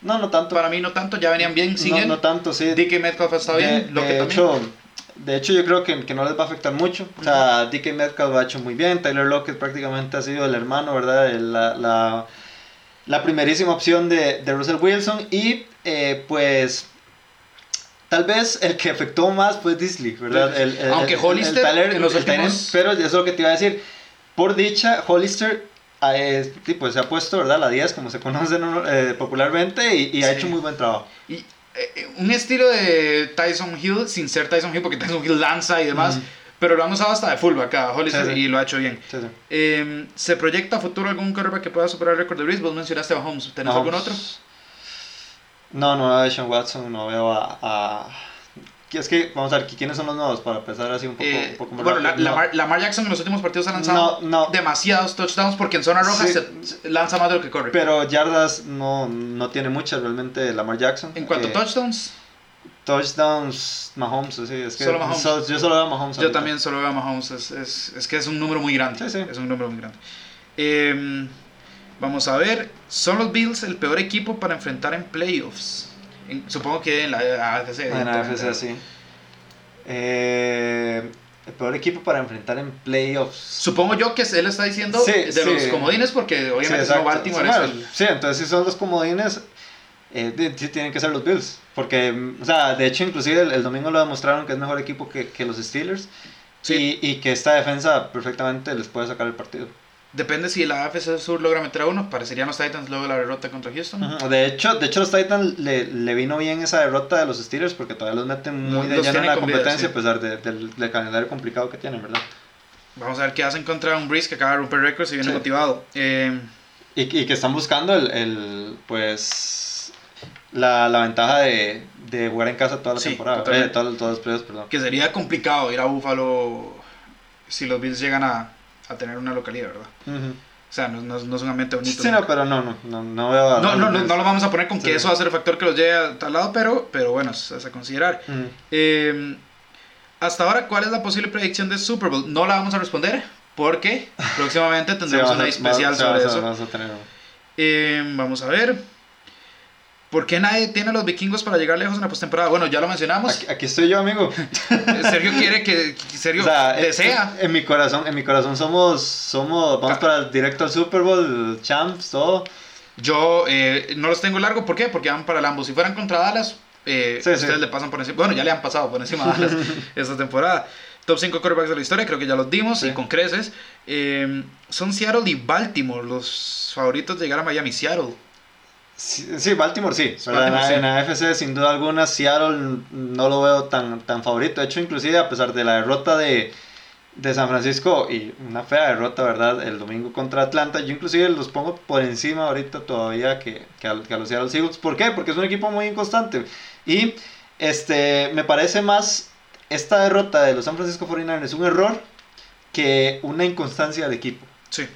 No, no tanto. Para mí no tanto, ya venían bien sin no, él. no tanto, sí. DK Metcalf está bien, de, lo que de también... hecho, de hecho, yo creo que, que no les va a afectar mucho. O sea, DK Metcalf lo ha hecho muy bien. Tyler Lockett prácticamente ha sido el hermano, ¿verdad? El- La, la, la primerísima opción de, de Russell Wilson. Y eh, pues. Tal vez el que afectó más fue Disley, ¿verdad? El, el- Aunque el- el Hollister Tyler- en los el Tyler- últimos- Pero eso es lo que te iba a decir. Por dicha, Hollister sí, pues, se ha puesto, ¿verdad? La 10, como se conoce ¿no? Eh, popularmente, y, y ha Sí. hecho muy buen trabajo. Y, eh, eh, un estilo de Tyson Hill, sin ser Tyson Hill, porque Tyson Hill lanza y demás, Ujú. Pero lo han usado hasta de fullback a Hollister Sí, sí. y lo ha hecho bien. Sí. Eh, ¿Se proyecta a futuro algún quarterback que pueda superar el récord de Breeze? Vos mencionaste a Mahomes. ¿Tenés algún otro? No, no veo a Sean Watson, no veo a, a- Es que, vamos a ver, ¿quiénes son los nuevos? Para empezar así un poco, Eh, un poco más bueno, la, rápido. Lamar, Lamar Jackson en los últimos partidos ha lanzado No, no. demasiados touchdowns porque en zona roja Sí. se, se lanza más de lo que corre. Pero yardas no, no tiene muchas realmente Lamar Jackson. en cuanto Eh, a touchdowns, touchdowns, Mahomes, sí, es que Solo Mahomes. so- yo solo veo a Mahomes. yo ahorita. también solo veo a Mahomes. Es, es, es que es un número muy grande. Sí, sí. Es un número muy grande. Eh, vamos a ver. ¿Son los Bills el peor equipo para enfrentar en playoffs? En- supongo que en la AFC. En la AFC, sí. Eh, el peor equipo para enfrentar en playoffs. Supongo yo que él está diciendo Sí, de sí. los comodines porque Sí, obviamente no exacto. Baltimore Sí, es el- sí, entonces si son los comodines, eh, de- sí tienen que ser los Bills. Porque, mm, o sea, de hecho, inclusive el, el domingo lo demostraron que es mejor equipo que, que los Steelers. Sí. Y, y que esta defensa perfectamente les puede sacar el partido. Depende si la AFC Sur logra meter a uno. Parecerían los Titans luego de la derrota contra Houston. Ujú, De hecho, de hecho los Titans le, le vino bien esa derrota de los Steelers porque todavía los meten muy de lleno en la competencia sí. a pesar de- del, del calendario complicado que tienen, ¿verdad? Vamos a ver qué hacen contra un Breeze que acaba de romper récords y viene Sí. motivado. Eh, Y, y que están buscando el, el, pues la, la ventaja de, de jugar en casa toda la Sí, temporada, eh, todos, todos los playoffs, perdón. que sería complicado ir a Buffalo si los Bills llegan a, a tener una localidad, ¿verdad? O sea, no, no- no es un ambiente bonito. Sí, no, pero no, no, no, no veo a- no, no, no, no lo vamos a poner con que Sí. eso va a ser el factor que los lleve a tal lado, pero, pero bueno, es, a considerar. Eh, hasta ahora, ¿cuál es la posible predicción de Super Bowl? No la vamos a responder porque próximamente Sí, tendremos a- una especial sobre eso. vamos a tener- Eh, vamos a ver. ¿Por qué nadie tiene a los vikingos para llegar lejos en la postemporada? Bueno, ya lo mencionamos. Aquí, aquí estoy yo, amigo. Sergio quiere que. Sergio O sea, eh, desea. En, en mi corazón, en mi corazón somos, somos, vamos para el directo al Super Bowl, champs, todo. Yo eh, no los tengo largo, ¿por qué? Porque van para el ambos. Si fueran contra Dallas, eh, Sí, ustedes sí. le pasan por encima. Bueno, ya le han pasado por encima a Dallas esta temporada. Top 5 quarterbacks de la historia, creo que ya los dimos Sí. y con creces. Eh, son Seattle y Baltimore los favoritos de llegar a Miami. Seattle. Sí, sí, Baltimore sí. sí. en, la AFC sin duda alguna, Seattle no lo veo tan, tan favorito. De hecho, inclusive a pesar de la derrota de, de San Francisco y una fea derrota, ¿verdad? El domingo contra Atlanta, yo inclusive los pongo por encima ahorita todavía que, que, a, que a los Seattle Seahawks. ¿Por qué? Porque es un equipo muy inconstante. Y este, me parece más esta derrota de los San Francisco 49ers un error que una inconstancia del equipo. Sí.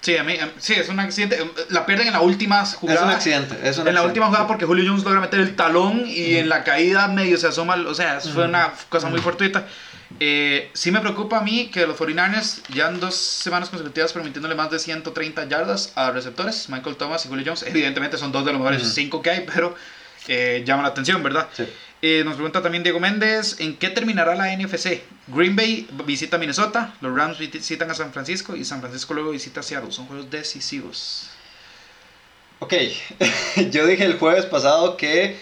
Sí, a mí, a- sí, es un accidente. La pierden en la última jugada. Es un accidente. Es un en la última jugada porque Julio Jones logra meter el talón y en la caída medio se asoma, o sea, eso fue una cosa muy fortuita. Eh, sí me preocupa a mí que los 49ers ya en dos semanas consecutivas permitiéndole más de 130 yardas a receptores, Michael Thomas y Julio Jones, evidentemente son dos de los mejores cinco que hay, pero eh, llama la atención, ¿verdad? Sí. Eh, nos pregunta también Diego Méndez, ¿en qué terminará la NFC? Green Bay visita Minnesota, los Rams visitan a San Francisco y San Francisco luego visita a Seattle, son juegos decisivos. Ok, yo dije el jueves pasado que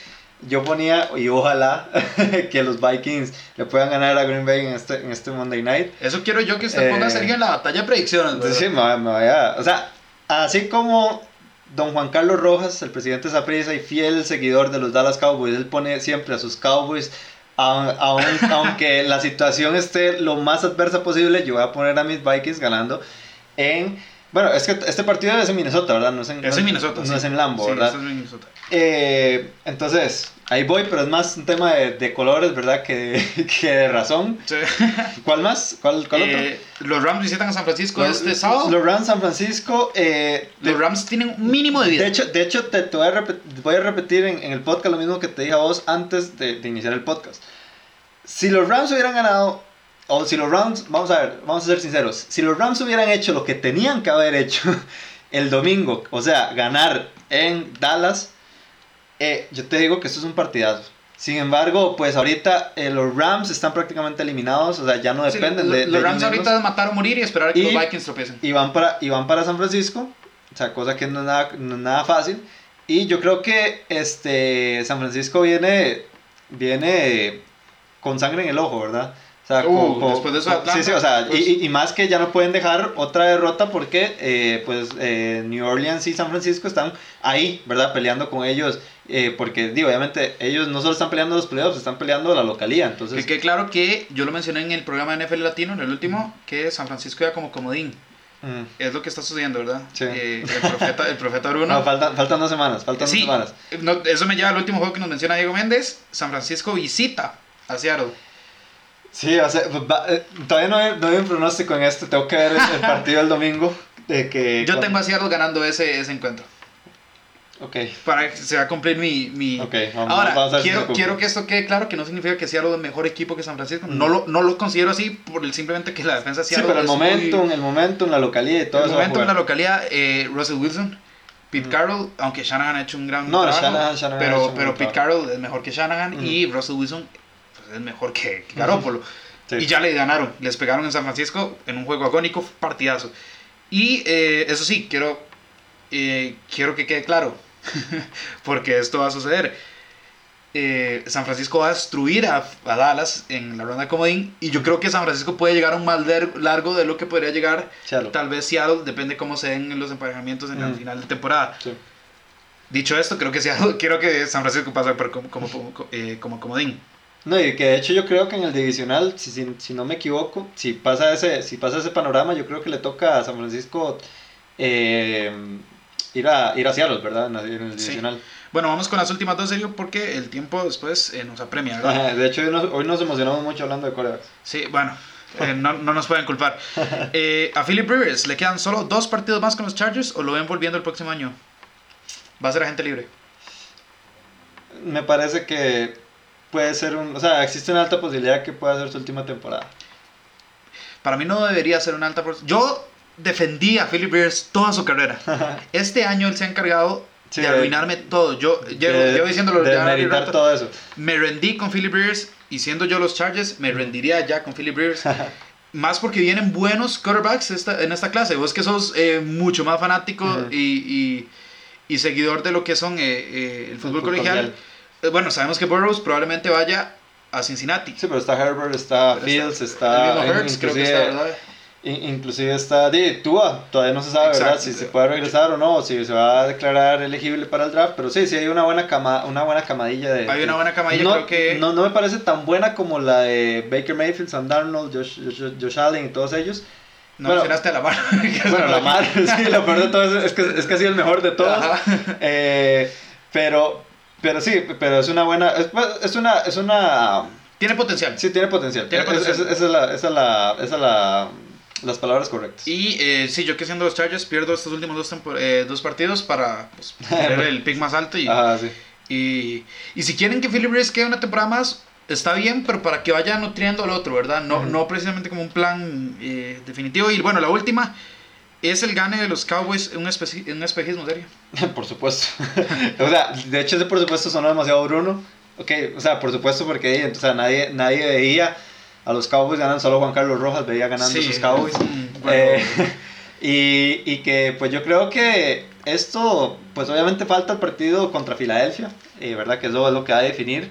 yo ponía, y ojalá, que los Vikings le puedan ganar a Green Bay en este, en este Monday Night. Eso quiero yo que usted ponga a Eh, Sergio en la batalla de predicciones. sí, me, me vaya, o sea, así como don Juan Carlos Rojas, el presidente de Saprissa y fiel seguidor de los Dallas Cowboys, él pone siempre a sus Cowboys, aun- aun- aunque la situación esté lo más adversa posible, yo voy a poner a mis Vikings ganando en... Bueno, es que este partido es en Minnesota, ¿verdad? No es en, Es no en Minnesota. No sí. es en Lambo, Sí, ¿verdad? eso es en Minnesota. Eh, entonces, ahí voy, pero es más un tema de, de colores, ¿verdad? Que de, que de razón. Sí. ¿Cuál más? ¿Cuál, cuál Eh, los Rams visitan a San Francisco otro? este sábado. Los Rams San Francisco. eh, los de- Rams tienen un mínimo de vida. de hecho, de hecho te, te voy, a repetir, voy a repetir en, en el podcast lo mismo que te dije a vos antes de, de iniciar el podcast. Si los Rams hubieran ganado, o si los Rams, vamos a ver, vamos a ser sinceros, si los Rams hubieran hecho lo que tenían que haber hecho el domingo, o sea, ganar en Dallas, eh, yo te digo que esto es un partidazo. Sin embargo, pues ahorita eh, los Rams están prácticamente eliminados, o sea, ya no Sí, dependen lo- de, de Los Rams ahorita es matar o morir y esperar a que Y- los Vikings tropiecen. y van para, y van para San Francisco, o sea, cosa que no es nada, no es nada fácil. Y yo creo que este, San Francisco viene, viene con sangre en el ojo, ¿verdad? O sea, Uh, con- después de eso con- sí, sí, o Atlanta, sea, pues- y, y- más que ya no pueden dejar otra derrota porque eh, pues eh, New Orleans y San Francisco están ahí, ¿verdad? Peleando con ellos, eh, porque digo, obviamente ellos no solo están peleando los playoffs, están peleando la localía, entonces... Que quede claro que yo lo mencioné en el programa de NFL Latino, en el último, que San Francisco ya como comodín. mm. Es lo que está sucediendo, ¿verdad? Sí. Eh, el, profeta, el profeta Bruno. No, faltan, faltan dos semanas, faltan Sí, dos semanas. no, eso me lleva al último juego que nos menciona Diego Méndez. San Francisco visita a Seattle. Sí, o sea, va- eh, todavía no hay, no hay un pronóstico en esto. Tengo que ver el, el partido el domingo. De que Yo tengo a Seattle ganando ese, ese encuentro. Ok, Para que se va a cumplir mi... mi... ok. Vamos, Ahora, vamos quiero, quiero que esto quede claro que no significa que Seattle es mejor equipo que San Francisco. Mm. No, lo, no lo considero así por el simplemente que la defensa de Sí, Seattle pero el es muy- momento, el momento, la localidad y todo el eso. a momento en la localidad, eh, Russell Wilson, Pete Ujú. Carroll, aunque Shanahan ha hecho un gran No, trabajo, Shanahan- Shanahan ha pero, pero Pete. Carroll es mejor que Shanahan y Russell Wilson pues, es mejor que. Sí. Y ya le ganaron, les pegaron en San Francisco en un juego agónico, partidazo. Y eh, eso sí, quiero, eh, quiero que quede claro, porque esto va a suceder. Eh, San Francisco va a destruir a, a Dallas en la ronda de comodín y yo creo que San Francisco puede llegar a un mal lar- largo de lo que podría llegar Chalo. Tal vez Seattle, depende cómo se den los emparejamientos en el final de temporada. Sí. Dicho esto, creo que Seattle, quiero que San Francisco pase por como, como, como, como comodín. No, y que de hecho yo creo que en el divisional, si, si, si no me equivoco, si pasa ese, si pasa ese panorama, yo creo que le toca a San Francisco eh, ir, a, ir a Seattle, ¿verdad? En, el- Sí. divisional. Bueno, vamos con las últimas dos, serio, porque el tiempo después eh, nos apremia, ¿verdad? De hecho, hoy nos, hoy nos emocionamos mucho hablando de corebacks. Sí, bueno, eh, no, no nos pueden culpar. Eh, a Philip Rivers le quedan solo dos partidos más con los Chargers o lo ven volviendo el próximo año. Va a ser agente libre. Me parece que puede ser un... O sea, existe una alta posibilidad que pueda ser su última temporada. Para mí no debería ser una alta... por- Yo defendí a Philip Rivers toda su carrera. Este año él se ha encargado Sí, de de- arruinarme todo. Yo llevo, de, llevo diciéndolo de ya rato. todo eso. Me rendí con Philip Rivers y siendo yo los Chargers, me rendiría ya con Philip Rivers. más porque vienen buenos quarterbacks esta- en esta clase. Vos que sos eh, mucho más fanático Ujú. y, y- y seguidor de lo que son eh, eh, el fútbol fútbol colegial. eh, bueno, sabemos que Burroughs probablemente vaya a Cincinnati. Sí, pero está Herbert, está Pero Fields, está- está... Hurts, creo que está, ¿verdad? In- Inclusive está de Tua, todavía no se sabe, ¿verdad? Si se puede regresar o no, o si se va a declarar elegible para el draft, pero sí, sí hay una buena cama, una buena camadilla de... Hay una buena camadilla, no, creo que... no, no me parece tan buena como la de Baker Mayfield, Sam Darnold, Josh, Josh, Josh Allen y todos ellos. no bueno, mencionaste a la mano. Bueno, la madre, sí, lo peor de todo es, es que es casi el mejor de todos. Eh, pero, pero sí, pero es una buena, es, es una, es una, Tiene potencial. sí tiene potencial. Tiene Es- potencial. es- esa es la, esa es la, esa es la, las palabras correctas. Y eh, sí, yo que siendo los Chargers pierdo estos últimos dos, eh, dos partidos para pues, tener el pick más alto. Y, Ajá, sí. y, y si quieren que Philip Rivers quede una temporada más, está bien, pero para que vaya nutriendo al otro, ¿verdad? No, no precisamente como un plan eh, definitivo. Y bueno, la última es el gane de los Cowboys, un, especi- un espejismo serio. Por supuesto. o sea, de hecho ese por supuesto sonó demasiado Bruno. Ok, o sea, por supuesto porque o sea, nadie, nadie veía a los Cowboys ganando, solo Juan Carlos Rojas veía ganando Sí, sus Cowboys. bueno, Eh, y, y que pues yo creo que esto, pues obviamente falta el partido contra Filadelfia, eh, ¿verdad? Que eso es lo que va a definir.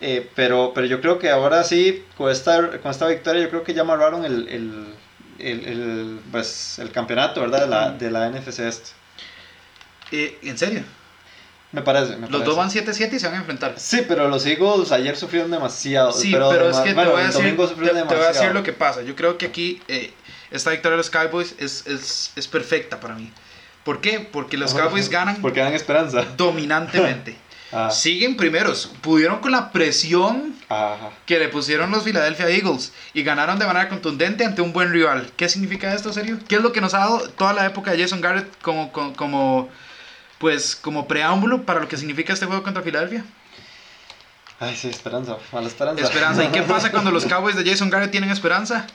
Eh, pero, pero yo creo que ahora sí, con esta, con esta victoria, yo creo que ya amarraron el, el, el, el, pues, el campeonato, ¿verdad? De la, de la NFC este. eh, en serio, Me parece. Me los parece. dos van 7-7 y se van a enfrentar. Sí, pero los Eagles ayer sufrieron demasiado. Sí, pero, es dema- que bueno, te, voy a decir, te, te voy a decir lo que pasa. Yo creo que aquí eh, esta victoria de los Cowboys es, es, es perfecta para mí. ¿Por qué? Porque los Cowboys ganan Porque dan esperanza. dominantemente. Ah, Siguen primeros. Pudieron con la presión ajá. que le pusieron los Philadelphia Eagles y ganaron de manera contundente ante un buen rival. ¿Qué significa esto, serio? ¿Qué es lo que nos ha dado toda la época de Jason Garrett como, como, como, pues, como preámbulo para lo que significa este juego contra Filadelfia? Ay, sí, esperanza. Mala esperanza. Esperanza. ¿Y qué pasa cuando los Cowboys de Jason Garrett tienen esperanza?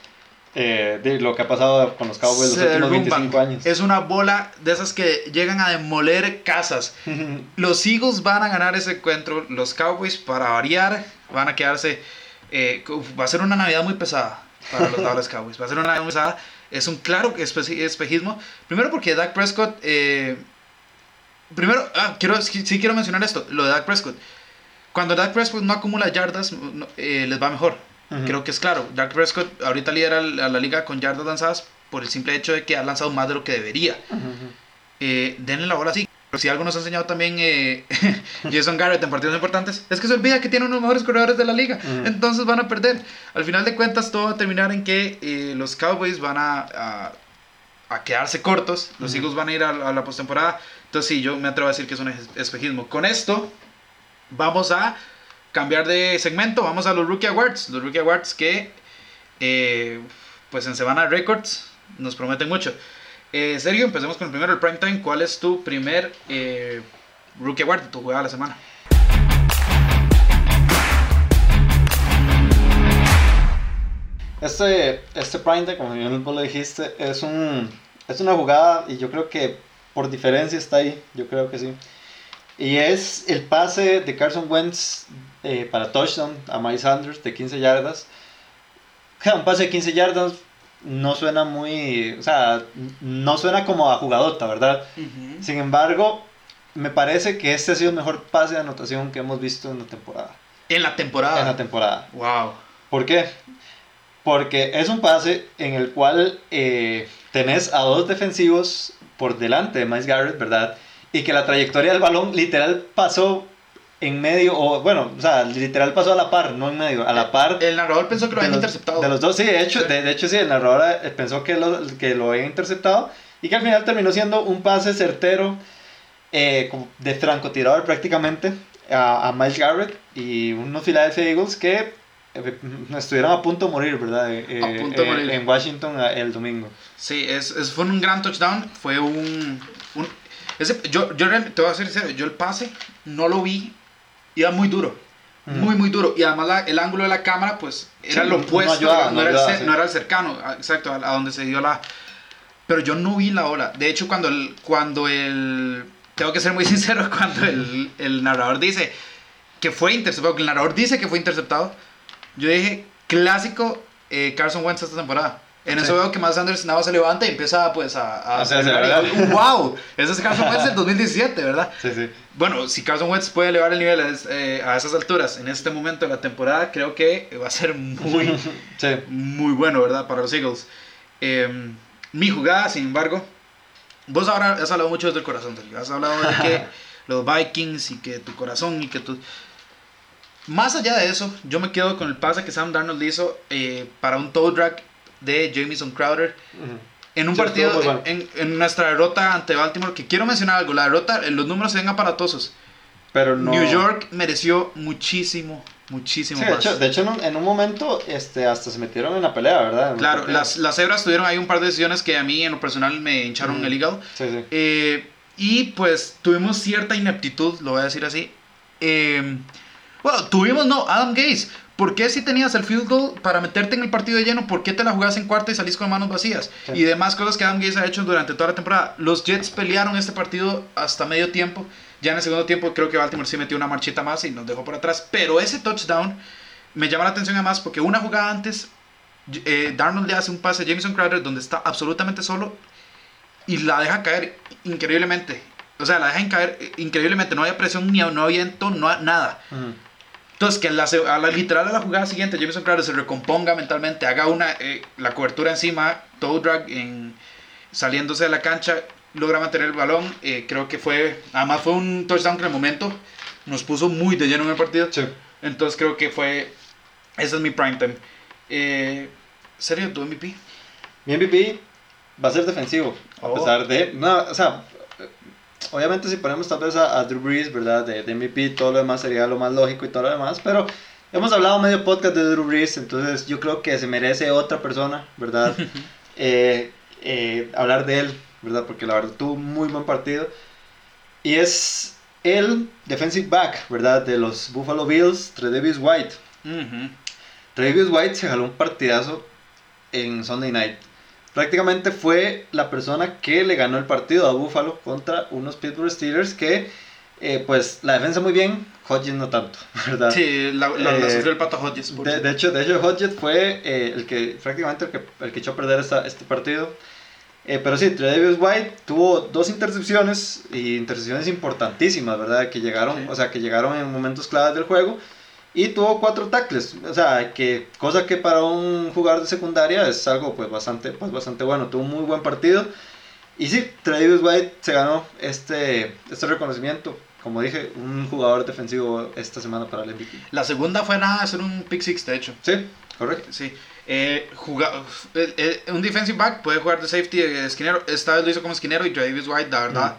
Eh, de lo que ha pasado con los Cowboys los últimos 25 años. Es una bola de esas que llegan a demoler casas. los Eagles van a ganar ese encuentro. Los Cowboys, para variar, van a quedarse. Eh, va a ser una Navidad muy pesada para los Dallas Cowboys. Va a ser una Navidad muy pesada. Es un claro espejismo. Primero porque Dak Prescott. Eh, primero, ah, quiero, sí, quiero mencionar esto: lo de Dak Prescott. Cuando Dak Prescott no acumula yardas, les va mejor Creo que es claro. Dak Prescott ahorita lidera a la liga con yardas lanzadas por el simple hecho de que ha lanzado más de lo que debería. Eh, denle la bola así. Pero si algo nos ha enseñado también eh, Jason Garrett en partidos importantes, es que se olvida que tiene uno de los mejores corredores de la liga. Entonces van a perder. Al final de cuentas, todo va a terminar en que eh, los Cowboys van a, a, quedarse cortos. Los Eagles van a ir a, a la postemporada. Entonces, sí, yo me atrevo a decir que es un espejismo. Con esto, vamos a cambiar de segmento, vamos a los Rookie Awards. Los Rookie Awards que, eh, pues en Semana Records, nos prometen mucho. Eh, Sergio, empecemos con el primero, el Prime Time. ¿Cuál es tu primer eh, Rookie Award, tu jugada de la semana? Este, este Prime Time, como bien lo dijiste, es, un, es una jugada y yo creo que por diferencia está ahí, yo creo que sí. Y es el pase de Carson Wentz eh, para touchdown a Miles Sanders de 15 yardas. Un pase de 15 yardas no suena muy. O sea, no suena como a jugadota, ¿verdad? Sin embargo, me parece que este ha sido el mejor pase de anotación que hemos visto en la temporada. En la temporada. En la temporada. Wow. ¿Por qué? Porque es un pase en el cual eh, tenés a dos defensivos por delante de Miles Garrett, ¿verdad? Y que la trayectoria del balón literal pasó en medio, o bueno, o sea, literal pasó a la par, no en medio, a la par. El narrador pensó que lo habían interceptado. De los dos, sí, de hecho, De, hecho sí, el narrador eh, pensó que lo, que lo había interceptado y que al final terminó siendo un pase certero eh, de francotirador prácticamente a, a, Miles Garrett y unos Philadelphia Eagles que eh, estuvieron a punto de morir, ¿verdad? a punto de morir. En Washington el domingo. Sí, es, es, fue un gran touchdown, fue un... un ese, yo, yo te voy a sincero, yo el pase no lo vi iba muy duro. Muy, muy duro. Y además el ángulo de la cámara, pues, era lo opuesto. No, era el, cercano, exacto, a, donde se dio la... Pero yo no vi la ola. De hecho, cuando el... Cuando el tengo que ser muy sincero, cuando el, el narrador dice que fue interceptado, que el narrador dice que fue interceptado, yo dije, clásico eh, Carson Wentz esta temporada. En eso veo que más Sanders nada se levanta y empieza pues a, a ¡Wow! Ese es Carson Wentz del 2017, ¿verdad? Sí, sí. Bueno, si Carson Wentz puede elevar el nivel a, eh, esas alturas en este momento de la temporada, creo que va a ser muy, muy bueno, ¿verdad? Para los Eagles. Em, mi jugada, sin embargo, vos ahora has hablado mucho desde el corazón, Has hablado de que los Vikings y que tu corazón y que tu... Más allá de eso, yo me quedo con el pase que Sam Darnold hizo eh, para un toe drag de Jamison Crowder. En un partido, en, nuestra derrota ante Baltimore, que quiero mencionar algo, la derrota, los números se ven aparatosos. Pero no... New York mereció muchísimo, muchísimo de Hecho, de hecho, en un, momento este, hasta se metieron en la pelea, ¿verdad? claro, las, las cebras tuvieron ahí un par de decisiones que a mí en lo personal me hincharon el hígado. Sí, sí. Eh, y pues tuvimos cierta ineptitud, lo voy a decir así. Eh, bueno, tuvimos, no, Adam Gaze ¿Por qué si tenías el field goal para meterte en el partido de lleno, por qué te la jugás en cuarta y salís con manos vacías? Y demás cosas que Adam Gaze ha hecho durante toda la temporada. Los Jets pelearon este partido hasta medio tiempo. Ya en el segundo tiempo creo que Baltimore sí metió una marchita más y nos dejó por atrás. Pero ese touchdown me llama la atención además porque una jugada antes, eh, Darnold le hace un pase a Jameson Crowder donde está absolutamente solo y la deja caer increíblemente. O sea, la deja caer increíblemente. No había presión, ni no había viento, no, nada. Entonces, que a la, a la literal a la jugada siguiente, Jameson Crowder se recomponga mentalmente, haga una eh, la cobertura encima, toe drag en, saliéndose de la cancha, logra mantener el balón. Eh, creo que fue, además fue un touchdown que en el momento nos puso muy de lleno en el partido. Entonces, creo que fue, ese es mi prime time. Eh, ¿Serio tu MVP? Mi MVP va a ser defensivo, a oh. pesar de, no, o sea, obviamente si ponemos tal vez a, Drew Brees, ¿verdad? De, de, MVP, todo lo demás sería lo más lógico y todo lo demás, pero hemos hablado medio podcast de Drew Brees, entonces yo creo que se merece otra persona, ¿verdad? Eh, eh, hablar de él, ¿verdad? Porque la verdad tuvo un muy buen partido. Y es el defensive back, ¿verdad? De los Buffalo Bills, Tredavious White. Uh White se jaló un partidazo en Sunday Night. Prácticamente fue la persona que le ganó el partido a Buffalo contra unos Pittsburgh Steelers que, eh, pues, la defensa muy bien, Hodges no tanto, ¿verdad? Sí, la, la, la Eh, sufrió el pato Hodges. por De, hecho, de hecho Hodges fue eh, el que prácticamente el que, el que echó a perder esta- este partido. Eh, pero sí, Tredavious White tuvo dos intercepciones y intercepciones importantísimas, ¿verdad? Que llegaron, Sí. o sea, que llegaron en momentos claves del juego y tuvo cuatro tackles, o sea, que cosa que para un jugador de secundaria es algo pues bastante, pues bastante bueno. Tuvo un muy buen partido y sí, Tredavious White se ganó este, este reconocimiento. Como dije, un jugador defensivo esta semana para el MVP. La segunda fue nada, hacer un pick six, de hecho. Sí, correcto. Sí. Eh, juga- eh, eh, un defensive back puede jugar de safety de esquinero. Esta vez lo hizo como esquinero y Travis White, la verdad.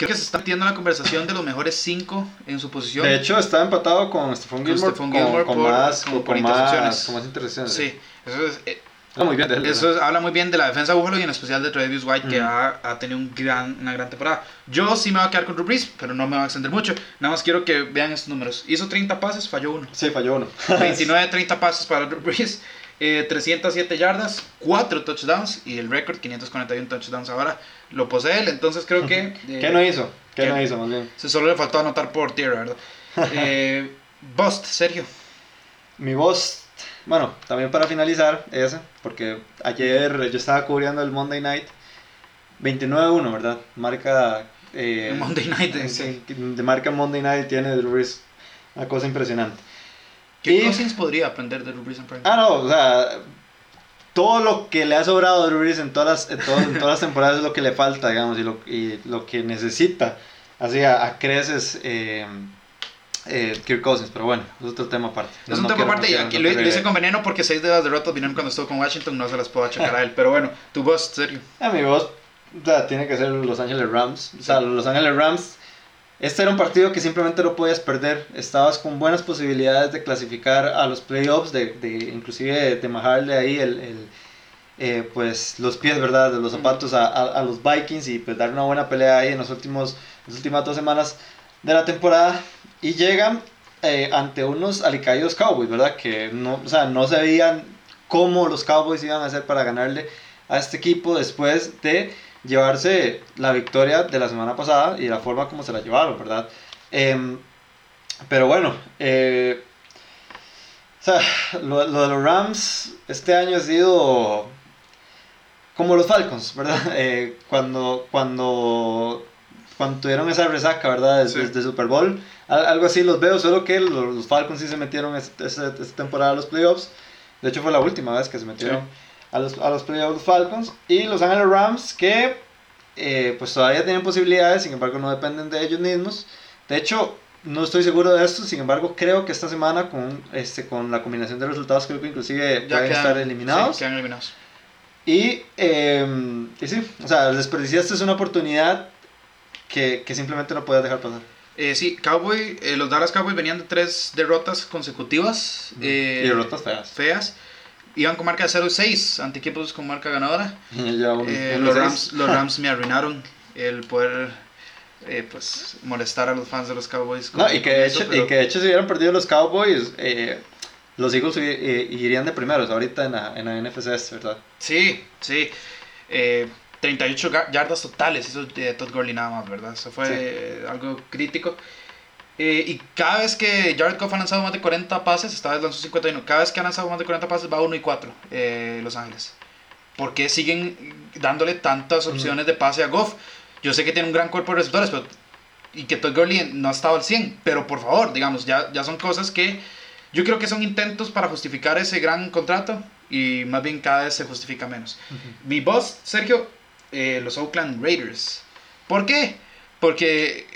Creo que se está metiendo en la conversación de los mejores cinco en su posición. De hecho, está empatado con Stephon Gilmore, con, Gilmore con por- más, con, por más, intercepciones. con más intercepciones. sí, eso, es, eh, muy bien de él. eso habla muy bien de la defensa de Buffalo y en especial de Travis White, que ha, ha tenido un gran, una gran temporada. Yo sí me voy a quedar con Drew Brees, pero no me voy a extender mucho. Nada más quiero que vean estos números. Hizo 30 pases, falló uno. Sí, falló uno. 29 30 pases para Drew Brees, eh, 307 yardas, 4 touchdowns y el récord 541 touchdowns ahora lo posee él. Entonces creo que. eh, ¿Qué no hizo? ¿Qué, no hizo, más bien? se solo le faltó anotar por tierra, ¿verdad? Eh, Bust, Sergio. Mi voz, bueno, también para finalizar, ese, porque ayer yo estaba cubriendo el Monday Night 29-1, ¿verdad? Marca. Eh, Monday Night, eh, sí. De marca Monday Night tiene Drew Brees. Una cosa impresionante. ¿Qué Y- Cousins podría aprender de Drew Brees en Prime? Ah, no, o sea, todo lo que le ha sobrado a Drew Brees en todas las, en todo- en todas las temporadas es lo que le falta, digamos, y lo, y lo que necesita. Así a, a creces eh, eh, Kirk Cousins, pero bueno, es otro tema aparte. Es un No tema aparte no y aquí no lo, lo hice con veneno porque 6 de las derrotas vinieron cuando estuvo con Washington, no se las puedo achacar a él. Pero bueno, tu Sergio. ahí. A mi voz, o sea, tiene que ser Los Ángeles Rams. O sea, los Ángeles Rams, este era un partido que simplemente no podías perder. Estabas con buenas posibilidades de clasificar a los playoffs, de, de inclusive de, de majarle ahí el, el, eh, pues los pies, ¿verdad? De los zapatos a, a, a los Vikings y pues dar una buena pelea ahí en los últimos, las últimas dos semanas de la temporada. Y llegan eh, ante unos alicaídos Cowboys, ¿verdad? Que no, o sea, no se veían cómo los Cowboys iban a hacer para ganarle a este equipo después de llevarse la victoria de la semana pasada y la forma como se la llevaron, ¿verdad? Em, pero bueno, eh, o sea, lo, lo de los Rams este año ha sido como los Falcons, ¿verdad? Eh, cuando, cuando, cuando tuvieron esa resaca, ¿verdad? Desde, Sí. desde Super Bowl, al- algo así los veo, solo que los, los Falcons sí se metieron esta temporada a los playoffs. De hecho, fue la última vez que se metieron a, los, a los playoffs Falcons. Y los Angeles Rams, que eh, pues todavía tienen posibilidades, sin embargo, no dependen de ellos mismos. De hecho, no estoy seguro de esto, sin embargo, creo que esta semana con, este, con la combinación de resultados, creo que inclusive Ya pueden quedan- estar eliminados. Sí, quedan eliminados. Y, eh, y sí, o sea, desperdiciaste es una oportunidad que, que simplemente no puedes dejar pasar. Eh, sí, Cowboy, eh, los Dallas Cowboys venían de tres derrotas consecutivas. eh, y derrotas feas. feas. Iban con marca de 0-6 ante equipos con marca ganadora. Eh, los. Rams, los Rams me arruinaron el poder eh, pues, molestar a los fans de los Cowboys. con- No, y que, de eso, hecho, pero- y que de hecho si hubieran perdido los Cowboys, eh, los Eagles eh, irían de primeros ahorita en la, en la NFC Este, ¿verdad? Sí, sí. Eh, 38 ga- yardas totales hizo de Todd Gurley nada más, ¿verdad? Eso fue Sí. algo crítico. Eh, y cada vez que Jared Goff ha lanzado más de 40 pases, esta vez lanzó 51, cada vez que ha lanzado más de 40 pases va 1 y 4 eh, Los Ángeles. ¿Por qué siguen dándole tantas opciones de pase a Goff? Yo sé que tiene un gran cuerpo de receptores pero, y que Todd Gurley no ha estado al 100, pero por favor, digamos, ya, ya son cosas que yo creo que son intentos para justificar ese gran contrato y más bien cada vez se justifica menos. Mi boss, Sergio, eh, los Oakland Raiders. ¿Por qué? Porque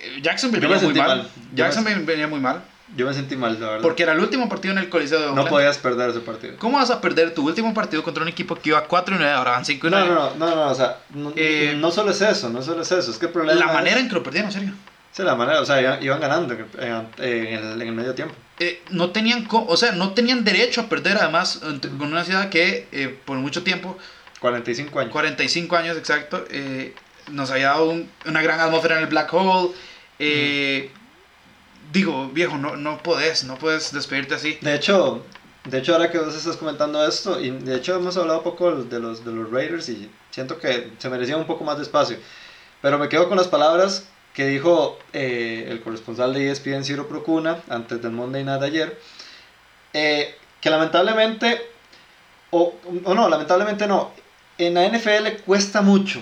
me venía muy mal. mal. Yo me venía muy mal. Yo me sentí mal, la verdad. Porque era el último partido en el Coliseo de no Oakland. podías perder ese partido. ¿Cómo vas a perder tu último partido contra un equipo que iba 4 y 9, ahora van 5 y 9? No, no, no, no, no, o sea, no, Eh, no solo es eso, no solo es eso, es que el problema La es- manera en que lo perdieron, Sergio. Sí, la manera, o sea, iban, iban ganando en, en- en el, en el medio tiempo. Eh, no tenían, co- o sea, no tenían derecho a perder además con una ciudad que eh, por mucho tiempo 45 años. 45 años exacto, eh, nos había dado un- una gran atmósfera en el Black Hole. eh, Digo, viejo, no, no puedes, no puedes despedirte así. De hecho, De hecho, ahora que vos estás comentando esto, y de hecho hemos hablado un poco de los, de los Raiders y siento que se merecía un poco más de espacio. Pero me quedo con las palabras que dijo eh, el corresponsal de ESPN Ciro Procuna antes del Monday Night ayer, eh, que lamentablemente, o, o, no, lamentablemente no, en la NFL cuesta mucho,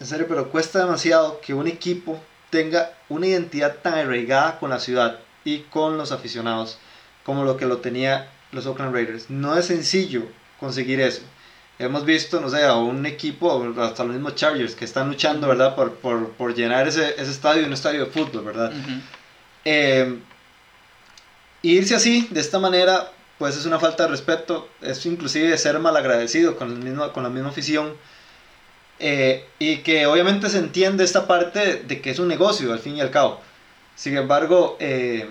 en serio, pero cuesta demasiado que un equipo tenga una identidad tan arraigada con la ciudad y con los aficionados como lo que lo tenía los Oakland Raiders. No es sencillo conseguir eso. Hemos visto, no sé, a un equipo, hasta los mismos Chargers, que están luchando, ¿verdad?, por, por, por llenar ese, ese, estadio, un estadio de fútbol, ¿verdad? Uh -huh. eh, irse así, de esta manera, pues es una falta de respeto, es inclusive ser malagradecido con, el mismo, con la misma afición. Eh, y que obviamente se entiende esta parte de que es un negocio, al fin y al cabo. Sin embargo, eh,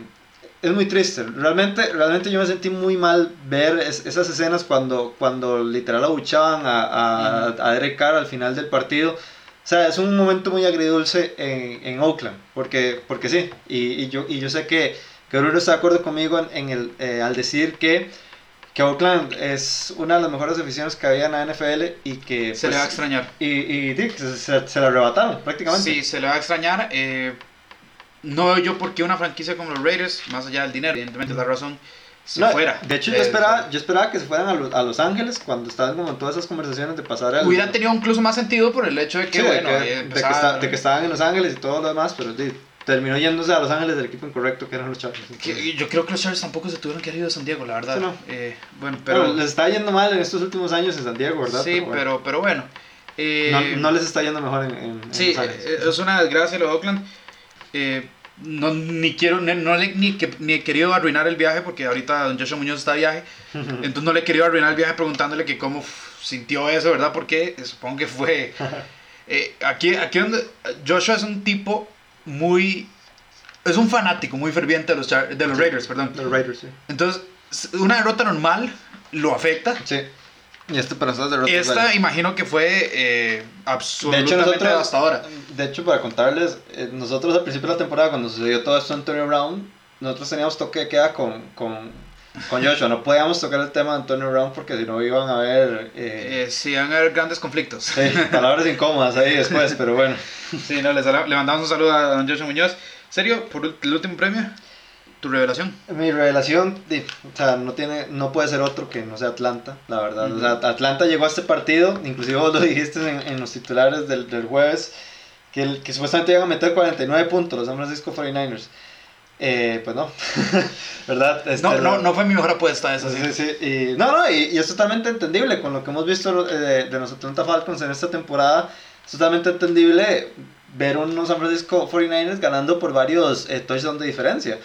es muy triste. Realmente, realmente yo me sentí muy mal ver es, esas escenas cuando, cuando literal abuchaban a, a, a Derek Carr al final del partido. O sea, es un momento muy agridulce en, en Oakland, porque, porque sí, y, y, yo, y yo sé que, que Bruno está de acuerdo conmigo en, en el, eh, al decir que, que Oakland es una de las mejores aficiones que había en la NFL y que... Se pues, le va a extrañar. Y, y, y se, se, se, la arrebataron prácticamente. Sí, se le va a extrañar. Eh, no veo yo por qué una franquicia como los Raiders, más allá del dinero, evidentemente la razón, se no, fuera. De hecho, yo esperaba, yo esperaba que se fueran a, lo, a Los Ángeles cuando estaban como en todas esas conversaciones de pasar al... Hubieran tenido incluso más sentido por el hecho de que, sí, bueno, de que, de, que está, de que, estaban en Los Ángeles y todo lo demás, pero sí, terminó yéndose a Los Ángeles del equipo incorrecto que eran los Chargers. Yo creo que los Chargers tampoco se tuvieron que haber ido a San Diego, la verdad. Sí, no. eh, bueno, pero... bueno, les está yendo mal en estos últimos años en San Diego, ¿verdad? Sí, pero bueno. Pero, pero bueno eh, no, no, les está yendo mejor en, en Sí, en eh, es una desgracia lo de Oakland. Eh, no, ni quiero, no, no le, ni, que, ni he querido arruinar el viaje porque ahorita don Joshua Muñoz está de viaje. entonces no le he querido arruinar el viaje preguntándole que cómo sintió eso, ¿verdad? Porque supongo que fue... Eh, aquí, aquí donde Joshua es un tipo muy... Es un fanático muy ferviente de los, de los Raiders, perdón. De los Raiders, sí. Entonces, una derrota normal lo afecta. Sí. Y este para nosotros derrota Esta vale. imagino que fue eh, absolutamente de hecho, nosotros, devastadora. De hecho, para contarles, eh, nosotros al principio de la temporada, cuando sucedió todo esto en Antonio Brown, nosotros teníamos toque de queda con, con, con Joshua. No podíamos tocar el tema de Antonio Brown porque si no iban a haber... Eh, sí, iban a haber grandes conflictos. Sí, palabras incómodas ahí después, pero bueno. Sí, no, les, le mandamos un saludo a don Joshua Muñoz. ¿Serio? ¿Por el último premio? ¿Tu revelación? Mi revelación, o sea, no, tiene, no puede ser otro que no sea Atlanta, la verdad. Uh -huh. O sea, Atlanta llegó a este partido, inclusive vos lo dijiste en, en los titulares del, del jueves, que, el, que supuestamente iban a meter 49 puntos los San Francisco 49ers. Eh, pues no, ¿verdad? Este, no, no, no fue mi mejor apuesta esa, sí. sí, sí. Y, no, no, y, y, es totalmente entendible con lo que hemos visto eh, de, de los Atlanta Falcons en esta temporada. Es totalmente entendible ver unos San Francisco 49ers ganando por varios eh, touchdowns de diferencia.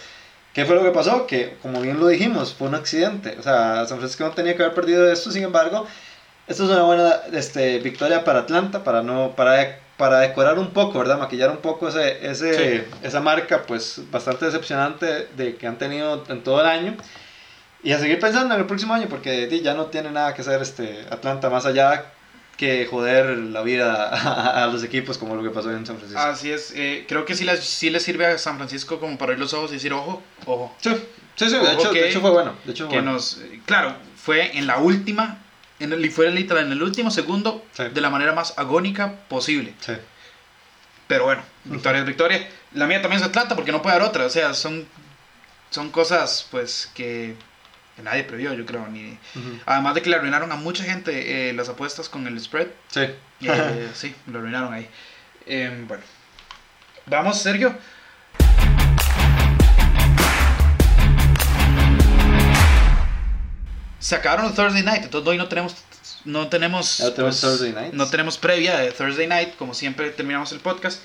¿Qué fue lo que pasó? Que, como bien lo dijimos, fue un accidente. O sea, San Francisco no tenía que haber perdido esto, sin embargo, esto es una buena este, victoria para Atlanta, para, no, para, para decorar un poco, ¿verdad? Maquillar un poco ese, ese, sí. esa marca, pues, bastante decepcionante de que han tenido en todo el año. Y a seguir pensando en el próximo año, porque ya no tiene nada que hacer este Atlanta, más allá que joder la vida a, a, los equipos como lo que pasó en San Francisco. Así es, eh, creo que sí les, sí les sirve a San Francisco como para abrir los ojos y decir, ojo, ojo. Sí, sí, sí de, hecho, que, de hecho fue bueno. De hecho que bueno. nos, claro, fue en la última, en el, fue literal en el último segundo sí. de la manera más agónica posible. Sí. Pero bueno, victoria es victoria. La mía también se trata porque no puede haber otra, o sea, son, son cosas pues que que nadie previó, yo creo. Ni... Uh -huh. Además de que le arruinaron a mucha gente eh, las apuestas con el spread. Sí. Eh, sí, lo arruinaron ahí. Eh, bueno. Vamos, Sergio. Se acabaron Thursday Night, entonces hoy no tenemos no tenemos, no tenemos, pues, Thursday night. no tenemos previa de Thursday Night, como siempre terminamos el podcast.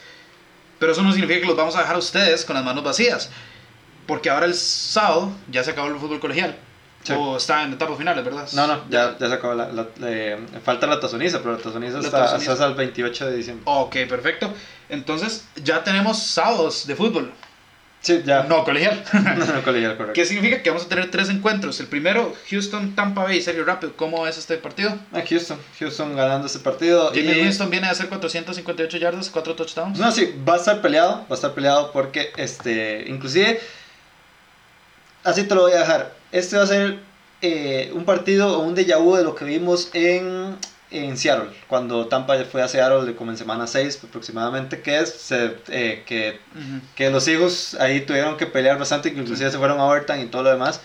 Pero eso no significa que los vamos a dejar a ustedes con las manos vacías. Porque ahora el sábado ya se acabó el fútbol colegial. Sí. O está en etapas finales, ¿verdad? No, no, ya, ya se acabó. La, la, la, falta la tazoniza, pero la tazoniza está, hasta el 28 de diciembre. Ok, perfecto. Entonces, ya tenemos sábados de fútbol. Sí, ya. No colegial. no, no colegial, correcto. ¿Qué significa? Que vamos a tener tres encuentros. El primero, Houston, Tampa Bay, serio rápido. ¿Cómo es este partido? Ah, Houston. Houston ganando este partido. Jimmy y... Winston viene a hacer 458 yardas, 4 touchdowns. No, sí, va a estar peleado. Va a estar peleado porque, este, inclusive, así te lo voy a dejar. Este va a ser eh, un partido o un déjà vu de lo que vimos en, en Seattle, cuando Tampa fue a Seattle como en semana 6 aproximadamente, que es se- eh, que, que los Eagles ahí tuvieron que pelear bastante, que inclusive se fueron a overtime y todo lo demás.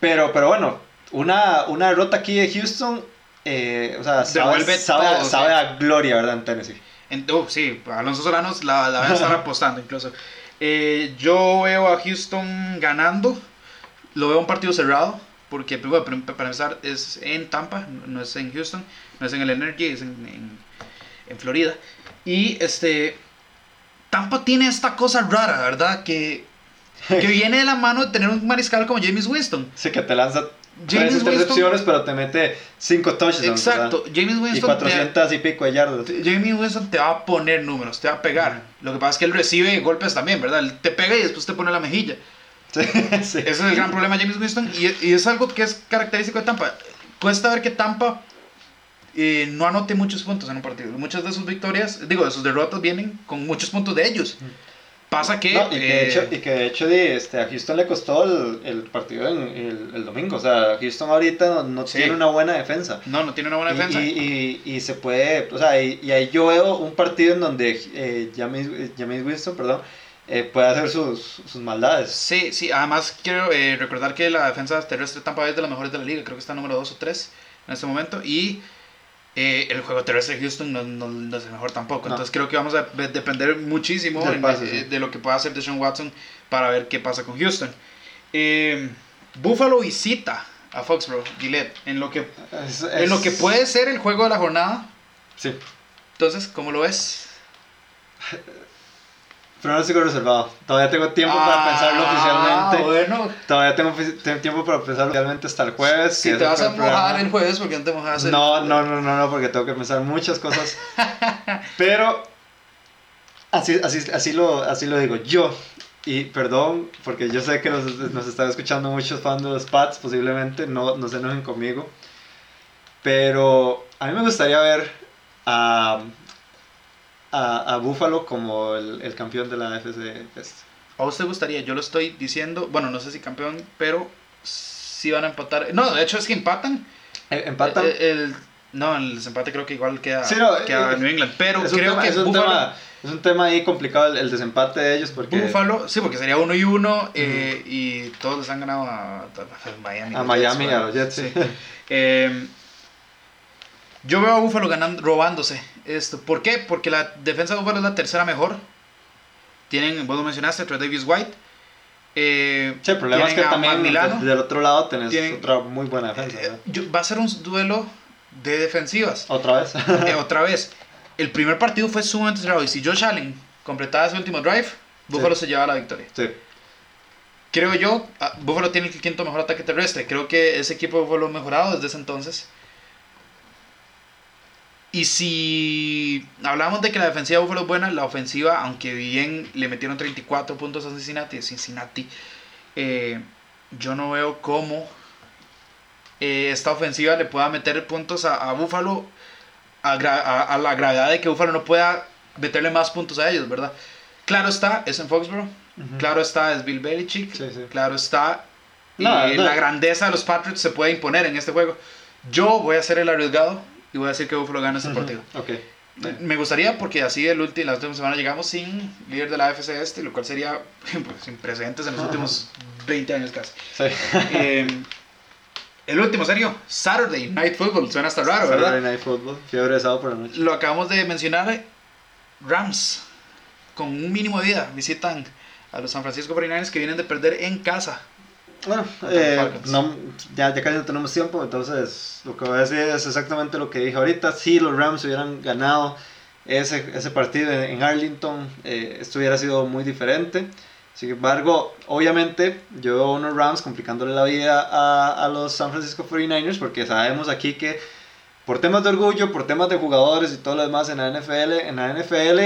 Pero, pero bueno, una, una derrota aquí de Houston, eh, o sea, sabe, sabe, todo, sabe a gloria, ¿verdad? En Tennessee. En- oh, sí, Alonso Solanos la, la van a estar apostando incluso. Eh, yo veo a Houston ganando. Lo veo un partido cerrado. Porque, primero, para para empezar, es en Tampa, no es en Houston, no es en el Energy, es en, en- en Florida. Y este. Tampa tiene esta cosa rara, ¿verdad? Que, que viene de la mano de tener un mariscal como James Winston. Sí, que te lanza tres James Winston. intercepciones, pero te mete cinco touchdowns. Exacto, ¿verdad? James Y Winston. te- 400 y pico de yardas. Jamie Winston te va a poner números, te va a pegar. Lo que pasa es que él recibe golpes también, ¿verdad? Él te pega y después te pone la mejilla. Sí, sí. Ese es el gran problema de James Winston y, y es algo que es característico de Tampa. Cuesta ver que Tampa eh, no anote muchos puntos en un partido. Muchas de sus victorias, digo, de sus derrotas vienen con muchos puntos de ellos. Pasa que... No, y, que de eh, hecho, y que de hecho de, este, a Houston le costó el, el partido en, el, el domingo. O sea, Houston ahorita no, no Sí. tiene una buena defensa. no, no tiene una buena Y, defensa. y, y, y se puede, o sea, y, y ahí yo veo un partido en donde eh, James, eh, James Winston, perdón, eh, puede hacer sus, sus maldades. Sí, sí, además quiero eh, recordar que la defensa terrestre Tampa Bay es de las mejores de la liga, creo que está número 2 o 3 en este momento, y eh, el juego terrestre de Houston no, no- no es el mejor tampoco, No. entonces creo que vamos a depender muchísimo Del en- pase, eh, sí. de lo que pueda hacer Deshaun Watson para ver qué pasa con Houston. Eh, Buffalo visita a Foxborough, Gillette, en lo, que, Es- en lo es- que puede ser el juego de la jornada, Sí, entonces, ¿cómo lo ves? pronóstico reservado. Todavía tengo tiempo para pensarlo Ah, oficialmente. bueno, Todavía tengo, tiempo para pensarlo oficialmente hasta el jueves. si te vas a programa. mojar el jueves, porque no te mojas el No, no, no, no, no, porque tengo que pensar muchas cosas. Pero así, así, así, lo, así lo digo yo. Y perdón, porque yo sé que nos, nos están escuchando muchos fans de los Pats, posiblemente, no, no se enojen conmigo. Pero a mí me gustaría ver a, a, a Buffalo como el, el campeón de la FC. ¿A usted gustaría? Yo lo estoy diciendo, bueno, no sé si campeón, pero si van a empatar. No, de hecho es que empatan. Eh, Empatan. Eh, el, no, el desempate creo que igual queda, Sí, no, queda eh, New England. Pero creo tema, que es, un tema, es un tema ahí complicado el, desempate de ellos porque Buffalo, sí, porque sería uno y uno eh, y todos les han ganado a, a Miami. a Miami y Jets, a los Jets. Sí. sí. Eh, yo veo a Buffalo ganando, robándose esto. ¿Por qué? Porque la defensa de Buffalo es la tercera mejor. Tienen, vos lo mencionaste, Trey Davis White. Eh, Sí, el problema es que también Milano. del otro lado tenés Tienen- otra muy buena defensa. Eh, ¿verdad? yo- va a ser un duelo de defensivas. Otra vez. Eh, otra vez, el primer partido fue sumamente cerrado. Y si Josh Allen completaba ese último drive, Buffalo se llevaba la victoria. sí. Creo yo, ah, Buffalo tiene el quinto mejor ataque terrestre. Creo que ese equipo de Buffalo ha mejorado desde ese entonces. Y si hablamos de que la defensiva de Buffalo es buena, la ofensiva, aunque bien le metieron 34 puntos a Cincinnati, Cincinnati eh, yo no veo cómo eh, esta ofensiva le pueda meter puntos a, a Buffalo a, a- a la gravedad de que Buffalo no pueda meterle más puntos a ellos, ¿verdad? Claro está, es en Foxborough. Ujú. Claro está, es Bill Belichick. Sí, sí. Claro está, No, eh, no. la grandeza de los Patriots se puede imponer en este juego. Yo voy a ser el arriesgado y voy a decir que Buffalo gana este Ujú. partido. Ok. Me gustaría porque así el ulti- la última semana llegamos sin líder de la AFC este, lo cual sería pues, sin precedentes en los últimos 20 años casi. Sí. Eh, el último, serio, Saturday Night Football, suena hasta raro, Saturday ¿verdad? Night Football. Fiebre de sábado por la noche. Lo acabamos de mencionar, eh, Rams, con un mínimo de vida, visitan a los San Francisco 49ers que vienen de perder en casa. Bueno, eh, no, ya, ya casi no tenemos tiempo, entonces lo que voy a decir es exactamente lo que dije ahorita. Si los Rams hubieran ganado ese, ese partido en, Arlington, eh, esto hubiera sido muy diferente. Sin embargo, obviamente, yo veo unos Rams complicándole la vida a, a los San Francisco 49ers porque sabemos aquí que por temas de orgullo, por temas de jugadores y todo lo demás en la NFL, en la NFL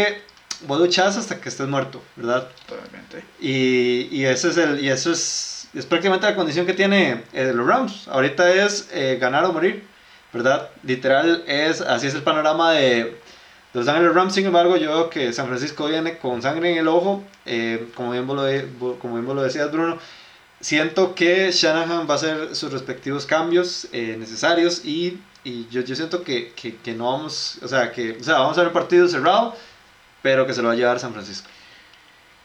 vos luchas hasta que estés muerto, ¿verdad? Totalmente. Y, y ese es el, y eso es, es prácticamente la condición que tiene eh, los Rams. Ahorita es eh, ganar o morir, ¿verdad? Literal, es, así es el panorama de, los Ángeles Rams. Sin embargo, yo veo que San Francisco viene con sangre en el ojo, eh, como, bien vos lo, como bien vos lo decías, Bruno. siento que Shanahan va a hacer sus respectivos cambios eh, necesarios y, y yo, yo, siento que, que, que, no vamos, o sea, que o sea, vamos a ver un partido cerrado, pero que se lo va a llevar San Francisco.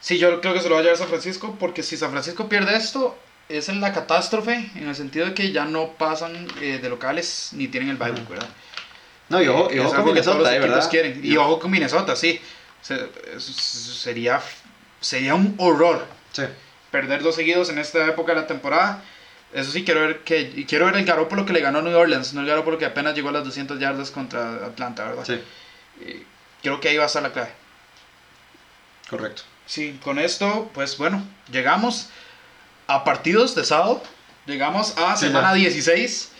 Sí, yo creo que se lo va a llevar San Francisco porque si San Francisco pierde esto, es en la catástrofe en el sentido de que ya no pasan eh, de locales ni tienen el bye ¿verdad? No, y ojo, y ojo con Minnesota, eh, ¿verdad? Quieren. Y ojo con Minnesota, sí. sería, sería un horror. Sí. Perder dos seguidos en esta época de la temporada. Eso sí, quiero ver que quiero ver el Garoppolo que le ganó a New Orleans, no el Garoppolo que apenas llegó a las 200 yardas contra Atlanta, ¿verdad? Sí. creo que ahí va a estar la clave. Correcto. Sí, con esto, pues bueno, llegamos a partidos de sábado. Llegamos a semana 16.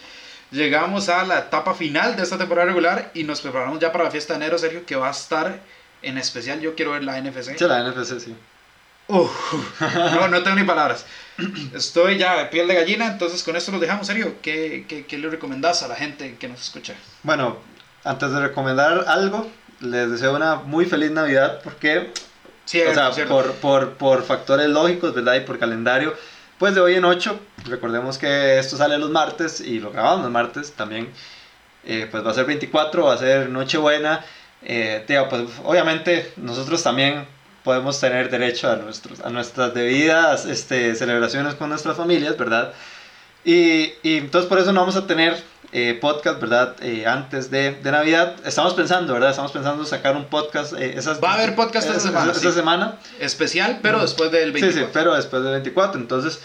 Llegamos a la etapa final de esta temporada regular y nos preparamos ya para la fiesta de enero, Sergio, que va a estar en especial. Yo quiero ver la NFC. Sí, la NFC, sí. no, no tengo ni palabras. Estoy ya de piel de gallina, entonces con esto lo dejamos, Sergio. ¿Qué, qué, qué le recomendás a la gente que nos escucha? Bueno, antes de recomendar algo, les deseo una muy feliz Navidad porque, sí, o sea, por, por, por factores lógicos, ¿verdad? Y por calendario pues de hoy en 8, recordemos que esto sale los martes y lo grabamos los martes también. Eh, pues va a ser 24, va a ser Nochebuena. Eh, pues obviamente nosotros también podemos tener derecho a, nuestros, a nuestras debidas este, celebraciones con nuestras familias, ¿verdad? Y, y, entonces por eso no vamos a tener eh, podcast, ¿verdad? Eh, antes de, de, Navidad. Estamos pensando, ¿verdad? Estamos pensando sacar un podcast. Eh, esas, Va a haber podcast esta semana. Esta sí. semana. Especial, pero después del 24. Sí, sí, pero después del 24. Entonces,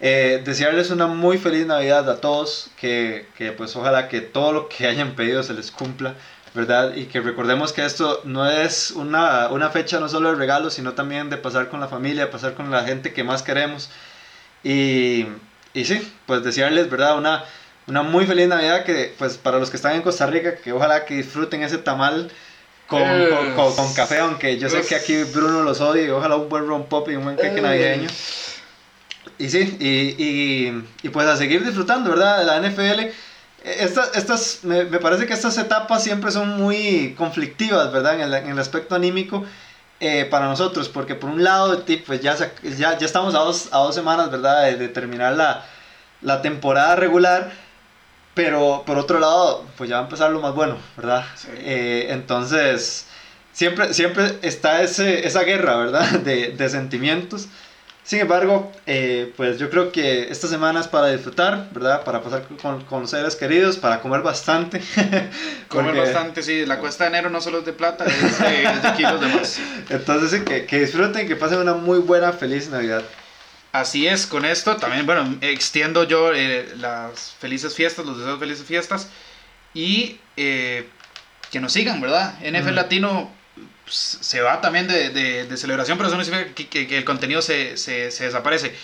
desearles una muy feliz Navidad a todos. Que, que pues ojalá que todo lo que hayan pedido se les cumpla. ¿verdad? Y que recordemos que esto no es una, una fecha no solo de regalos, sino también de pasar con la familia, pasar con la gente que más queremos. Y, y sí, pues desearles, ¿verdad? Una, una muy feliz Navidad que, pues, para los que están en Costa Rica, que ojalá que disfruten ese tamal con, con, con, con, café, aunque yo sé que aquí Bruno los odia y ojalá un buen ron pop y un buen queque navideño. Y sí, y, y, y, pues a seguir disfrutando, ¿verdad? De la NFL. Estas, estas, me, me, parece que estas etapas siempre son muy conflictivas, ¿verdad? En el, en el aspecto anímico. Eh, para nosotros, porque por un lado, pues ya, ya, ya estamos a dos, a dos semanas, ¿verdad? De, de terminar la, la, temporada regular, pero por otro lado, pues ya va a empezar lo más bueno, ¿verdad? Sí. Eh, entonces, siempre, siempre está ese, esa guerra, ¿verdad? De, de sentimientos. Sin embargo, eh, pues yo creo que esta semana es para disfrutar, ¿verdad? Para pasar con, con seres queridos, para comer bastante. comer bastante, sí. La cuesta de enero no solo es de plata, es de, es de kilos de más. Entonces, que, que disfruten, que pasen una muy buena, feliz Navidad. Así es, con esto también, bueno, extiendo yo eh, las felices fiestas, los deseos de felices fiestas y eh, que nos sigan, ¿verdad? NFL mm. Latino pues, se va también de, de, de, celebración, pero eso no significa que, que, que el contenido se, se, se, desaparece.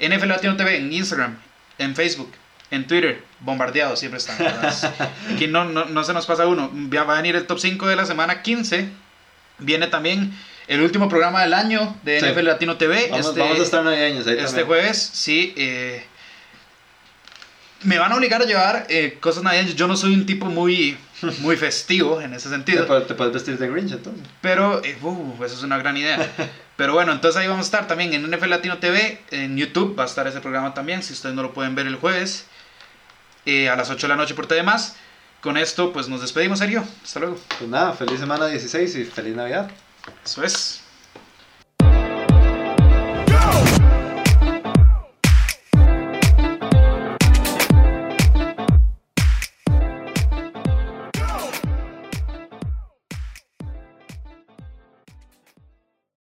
NFL Latino TV en Instagram, en Facebook, en Twitter, bombardeado, siempre están. Aquí no, no, no, se nos pasa uno. Va a venir el top 5 de la semana 15. Viene también el último programa del año de NFL sí. Latino TV. Vamos, este, vamos a estar navideños ahí Este también. jueves, sí. Eh, me van a obligar a llevar eh, cosas navideñas. Yo no soy un tipo muy, muy festivo en ese sentido. Te puedes, te puedes vestir de Grinch entonces. Pero, eh, uh, eso es una gran idea. Pero bueno, entonces ahí vamos a estar también en NFL Latino TV. En YouTube va a estar ese programa también. Si ustedes no lo pueden ver el jueves eh, a las 8 de la noche por demás. Con esto, pues nos despedimos, Sergio. Hasta luego. Pues nada, feliz semana 16 y feliz Navidad. Eso es.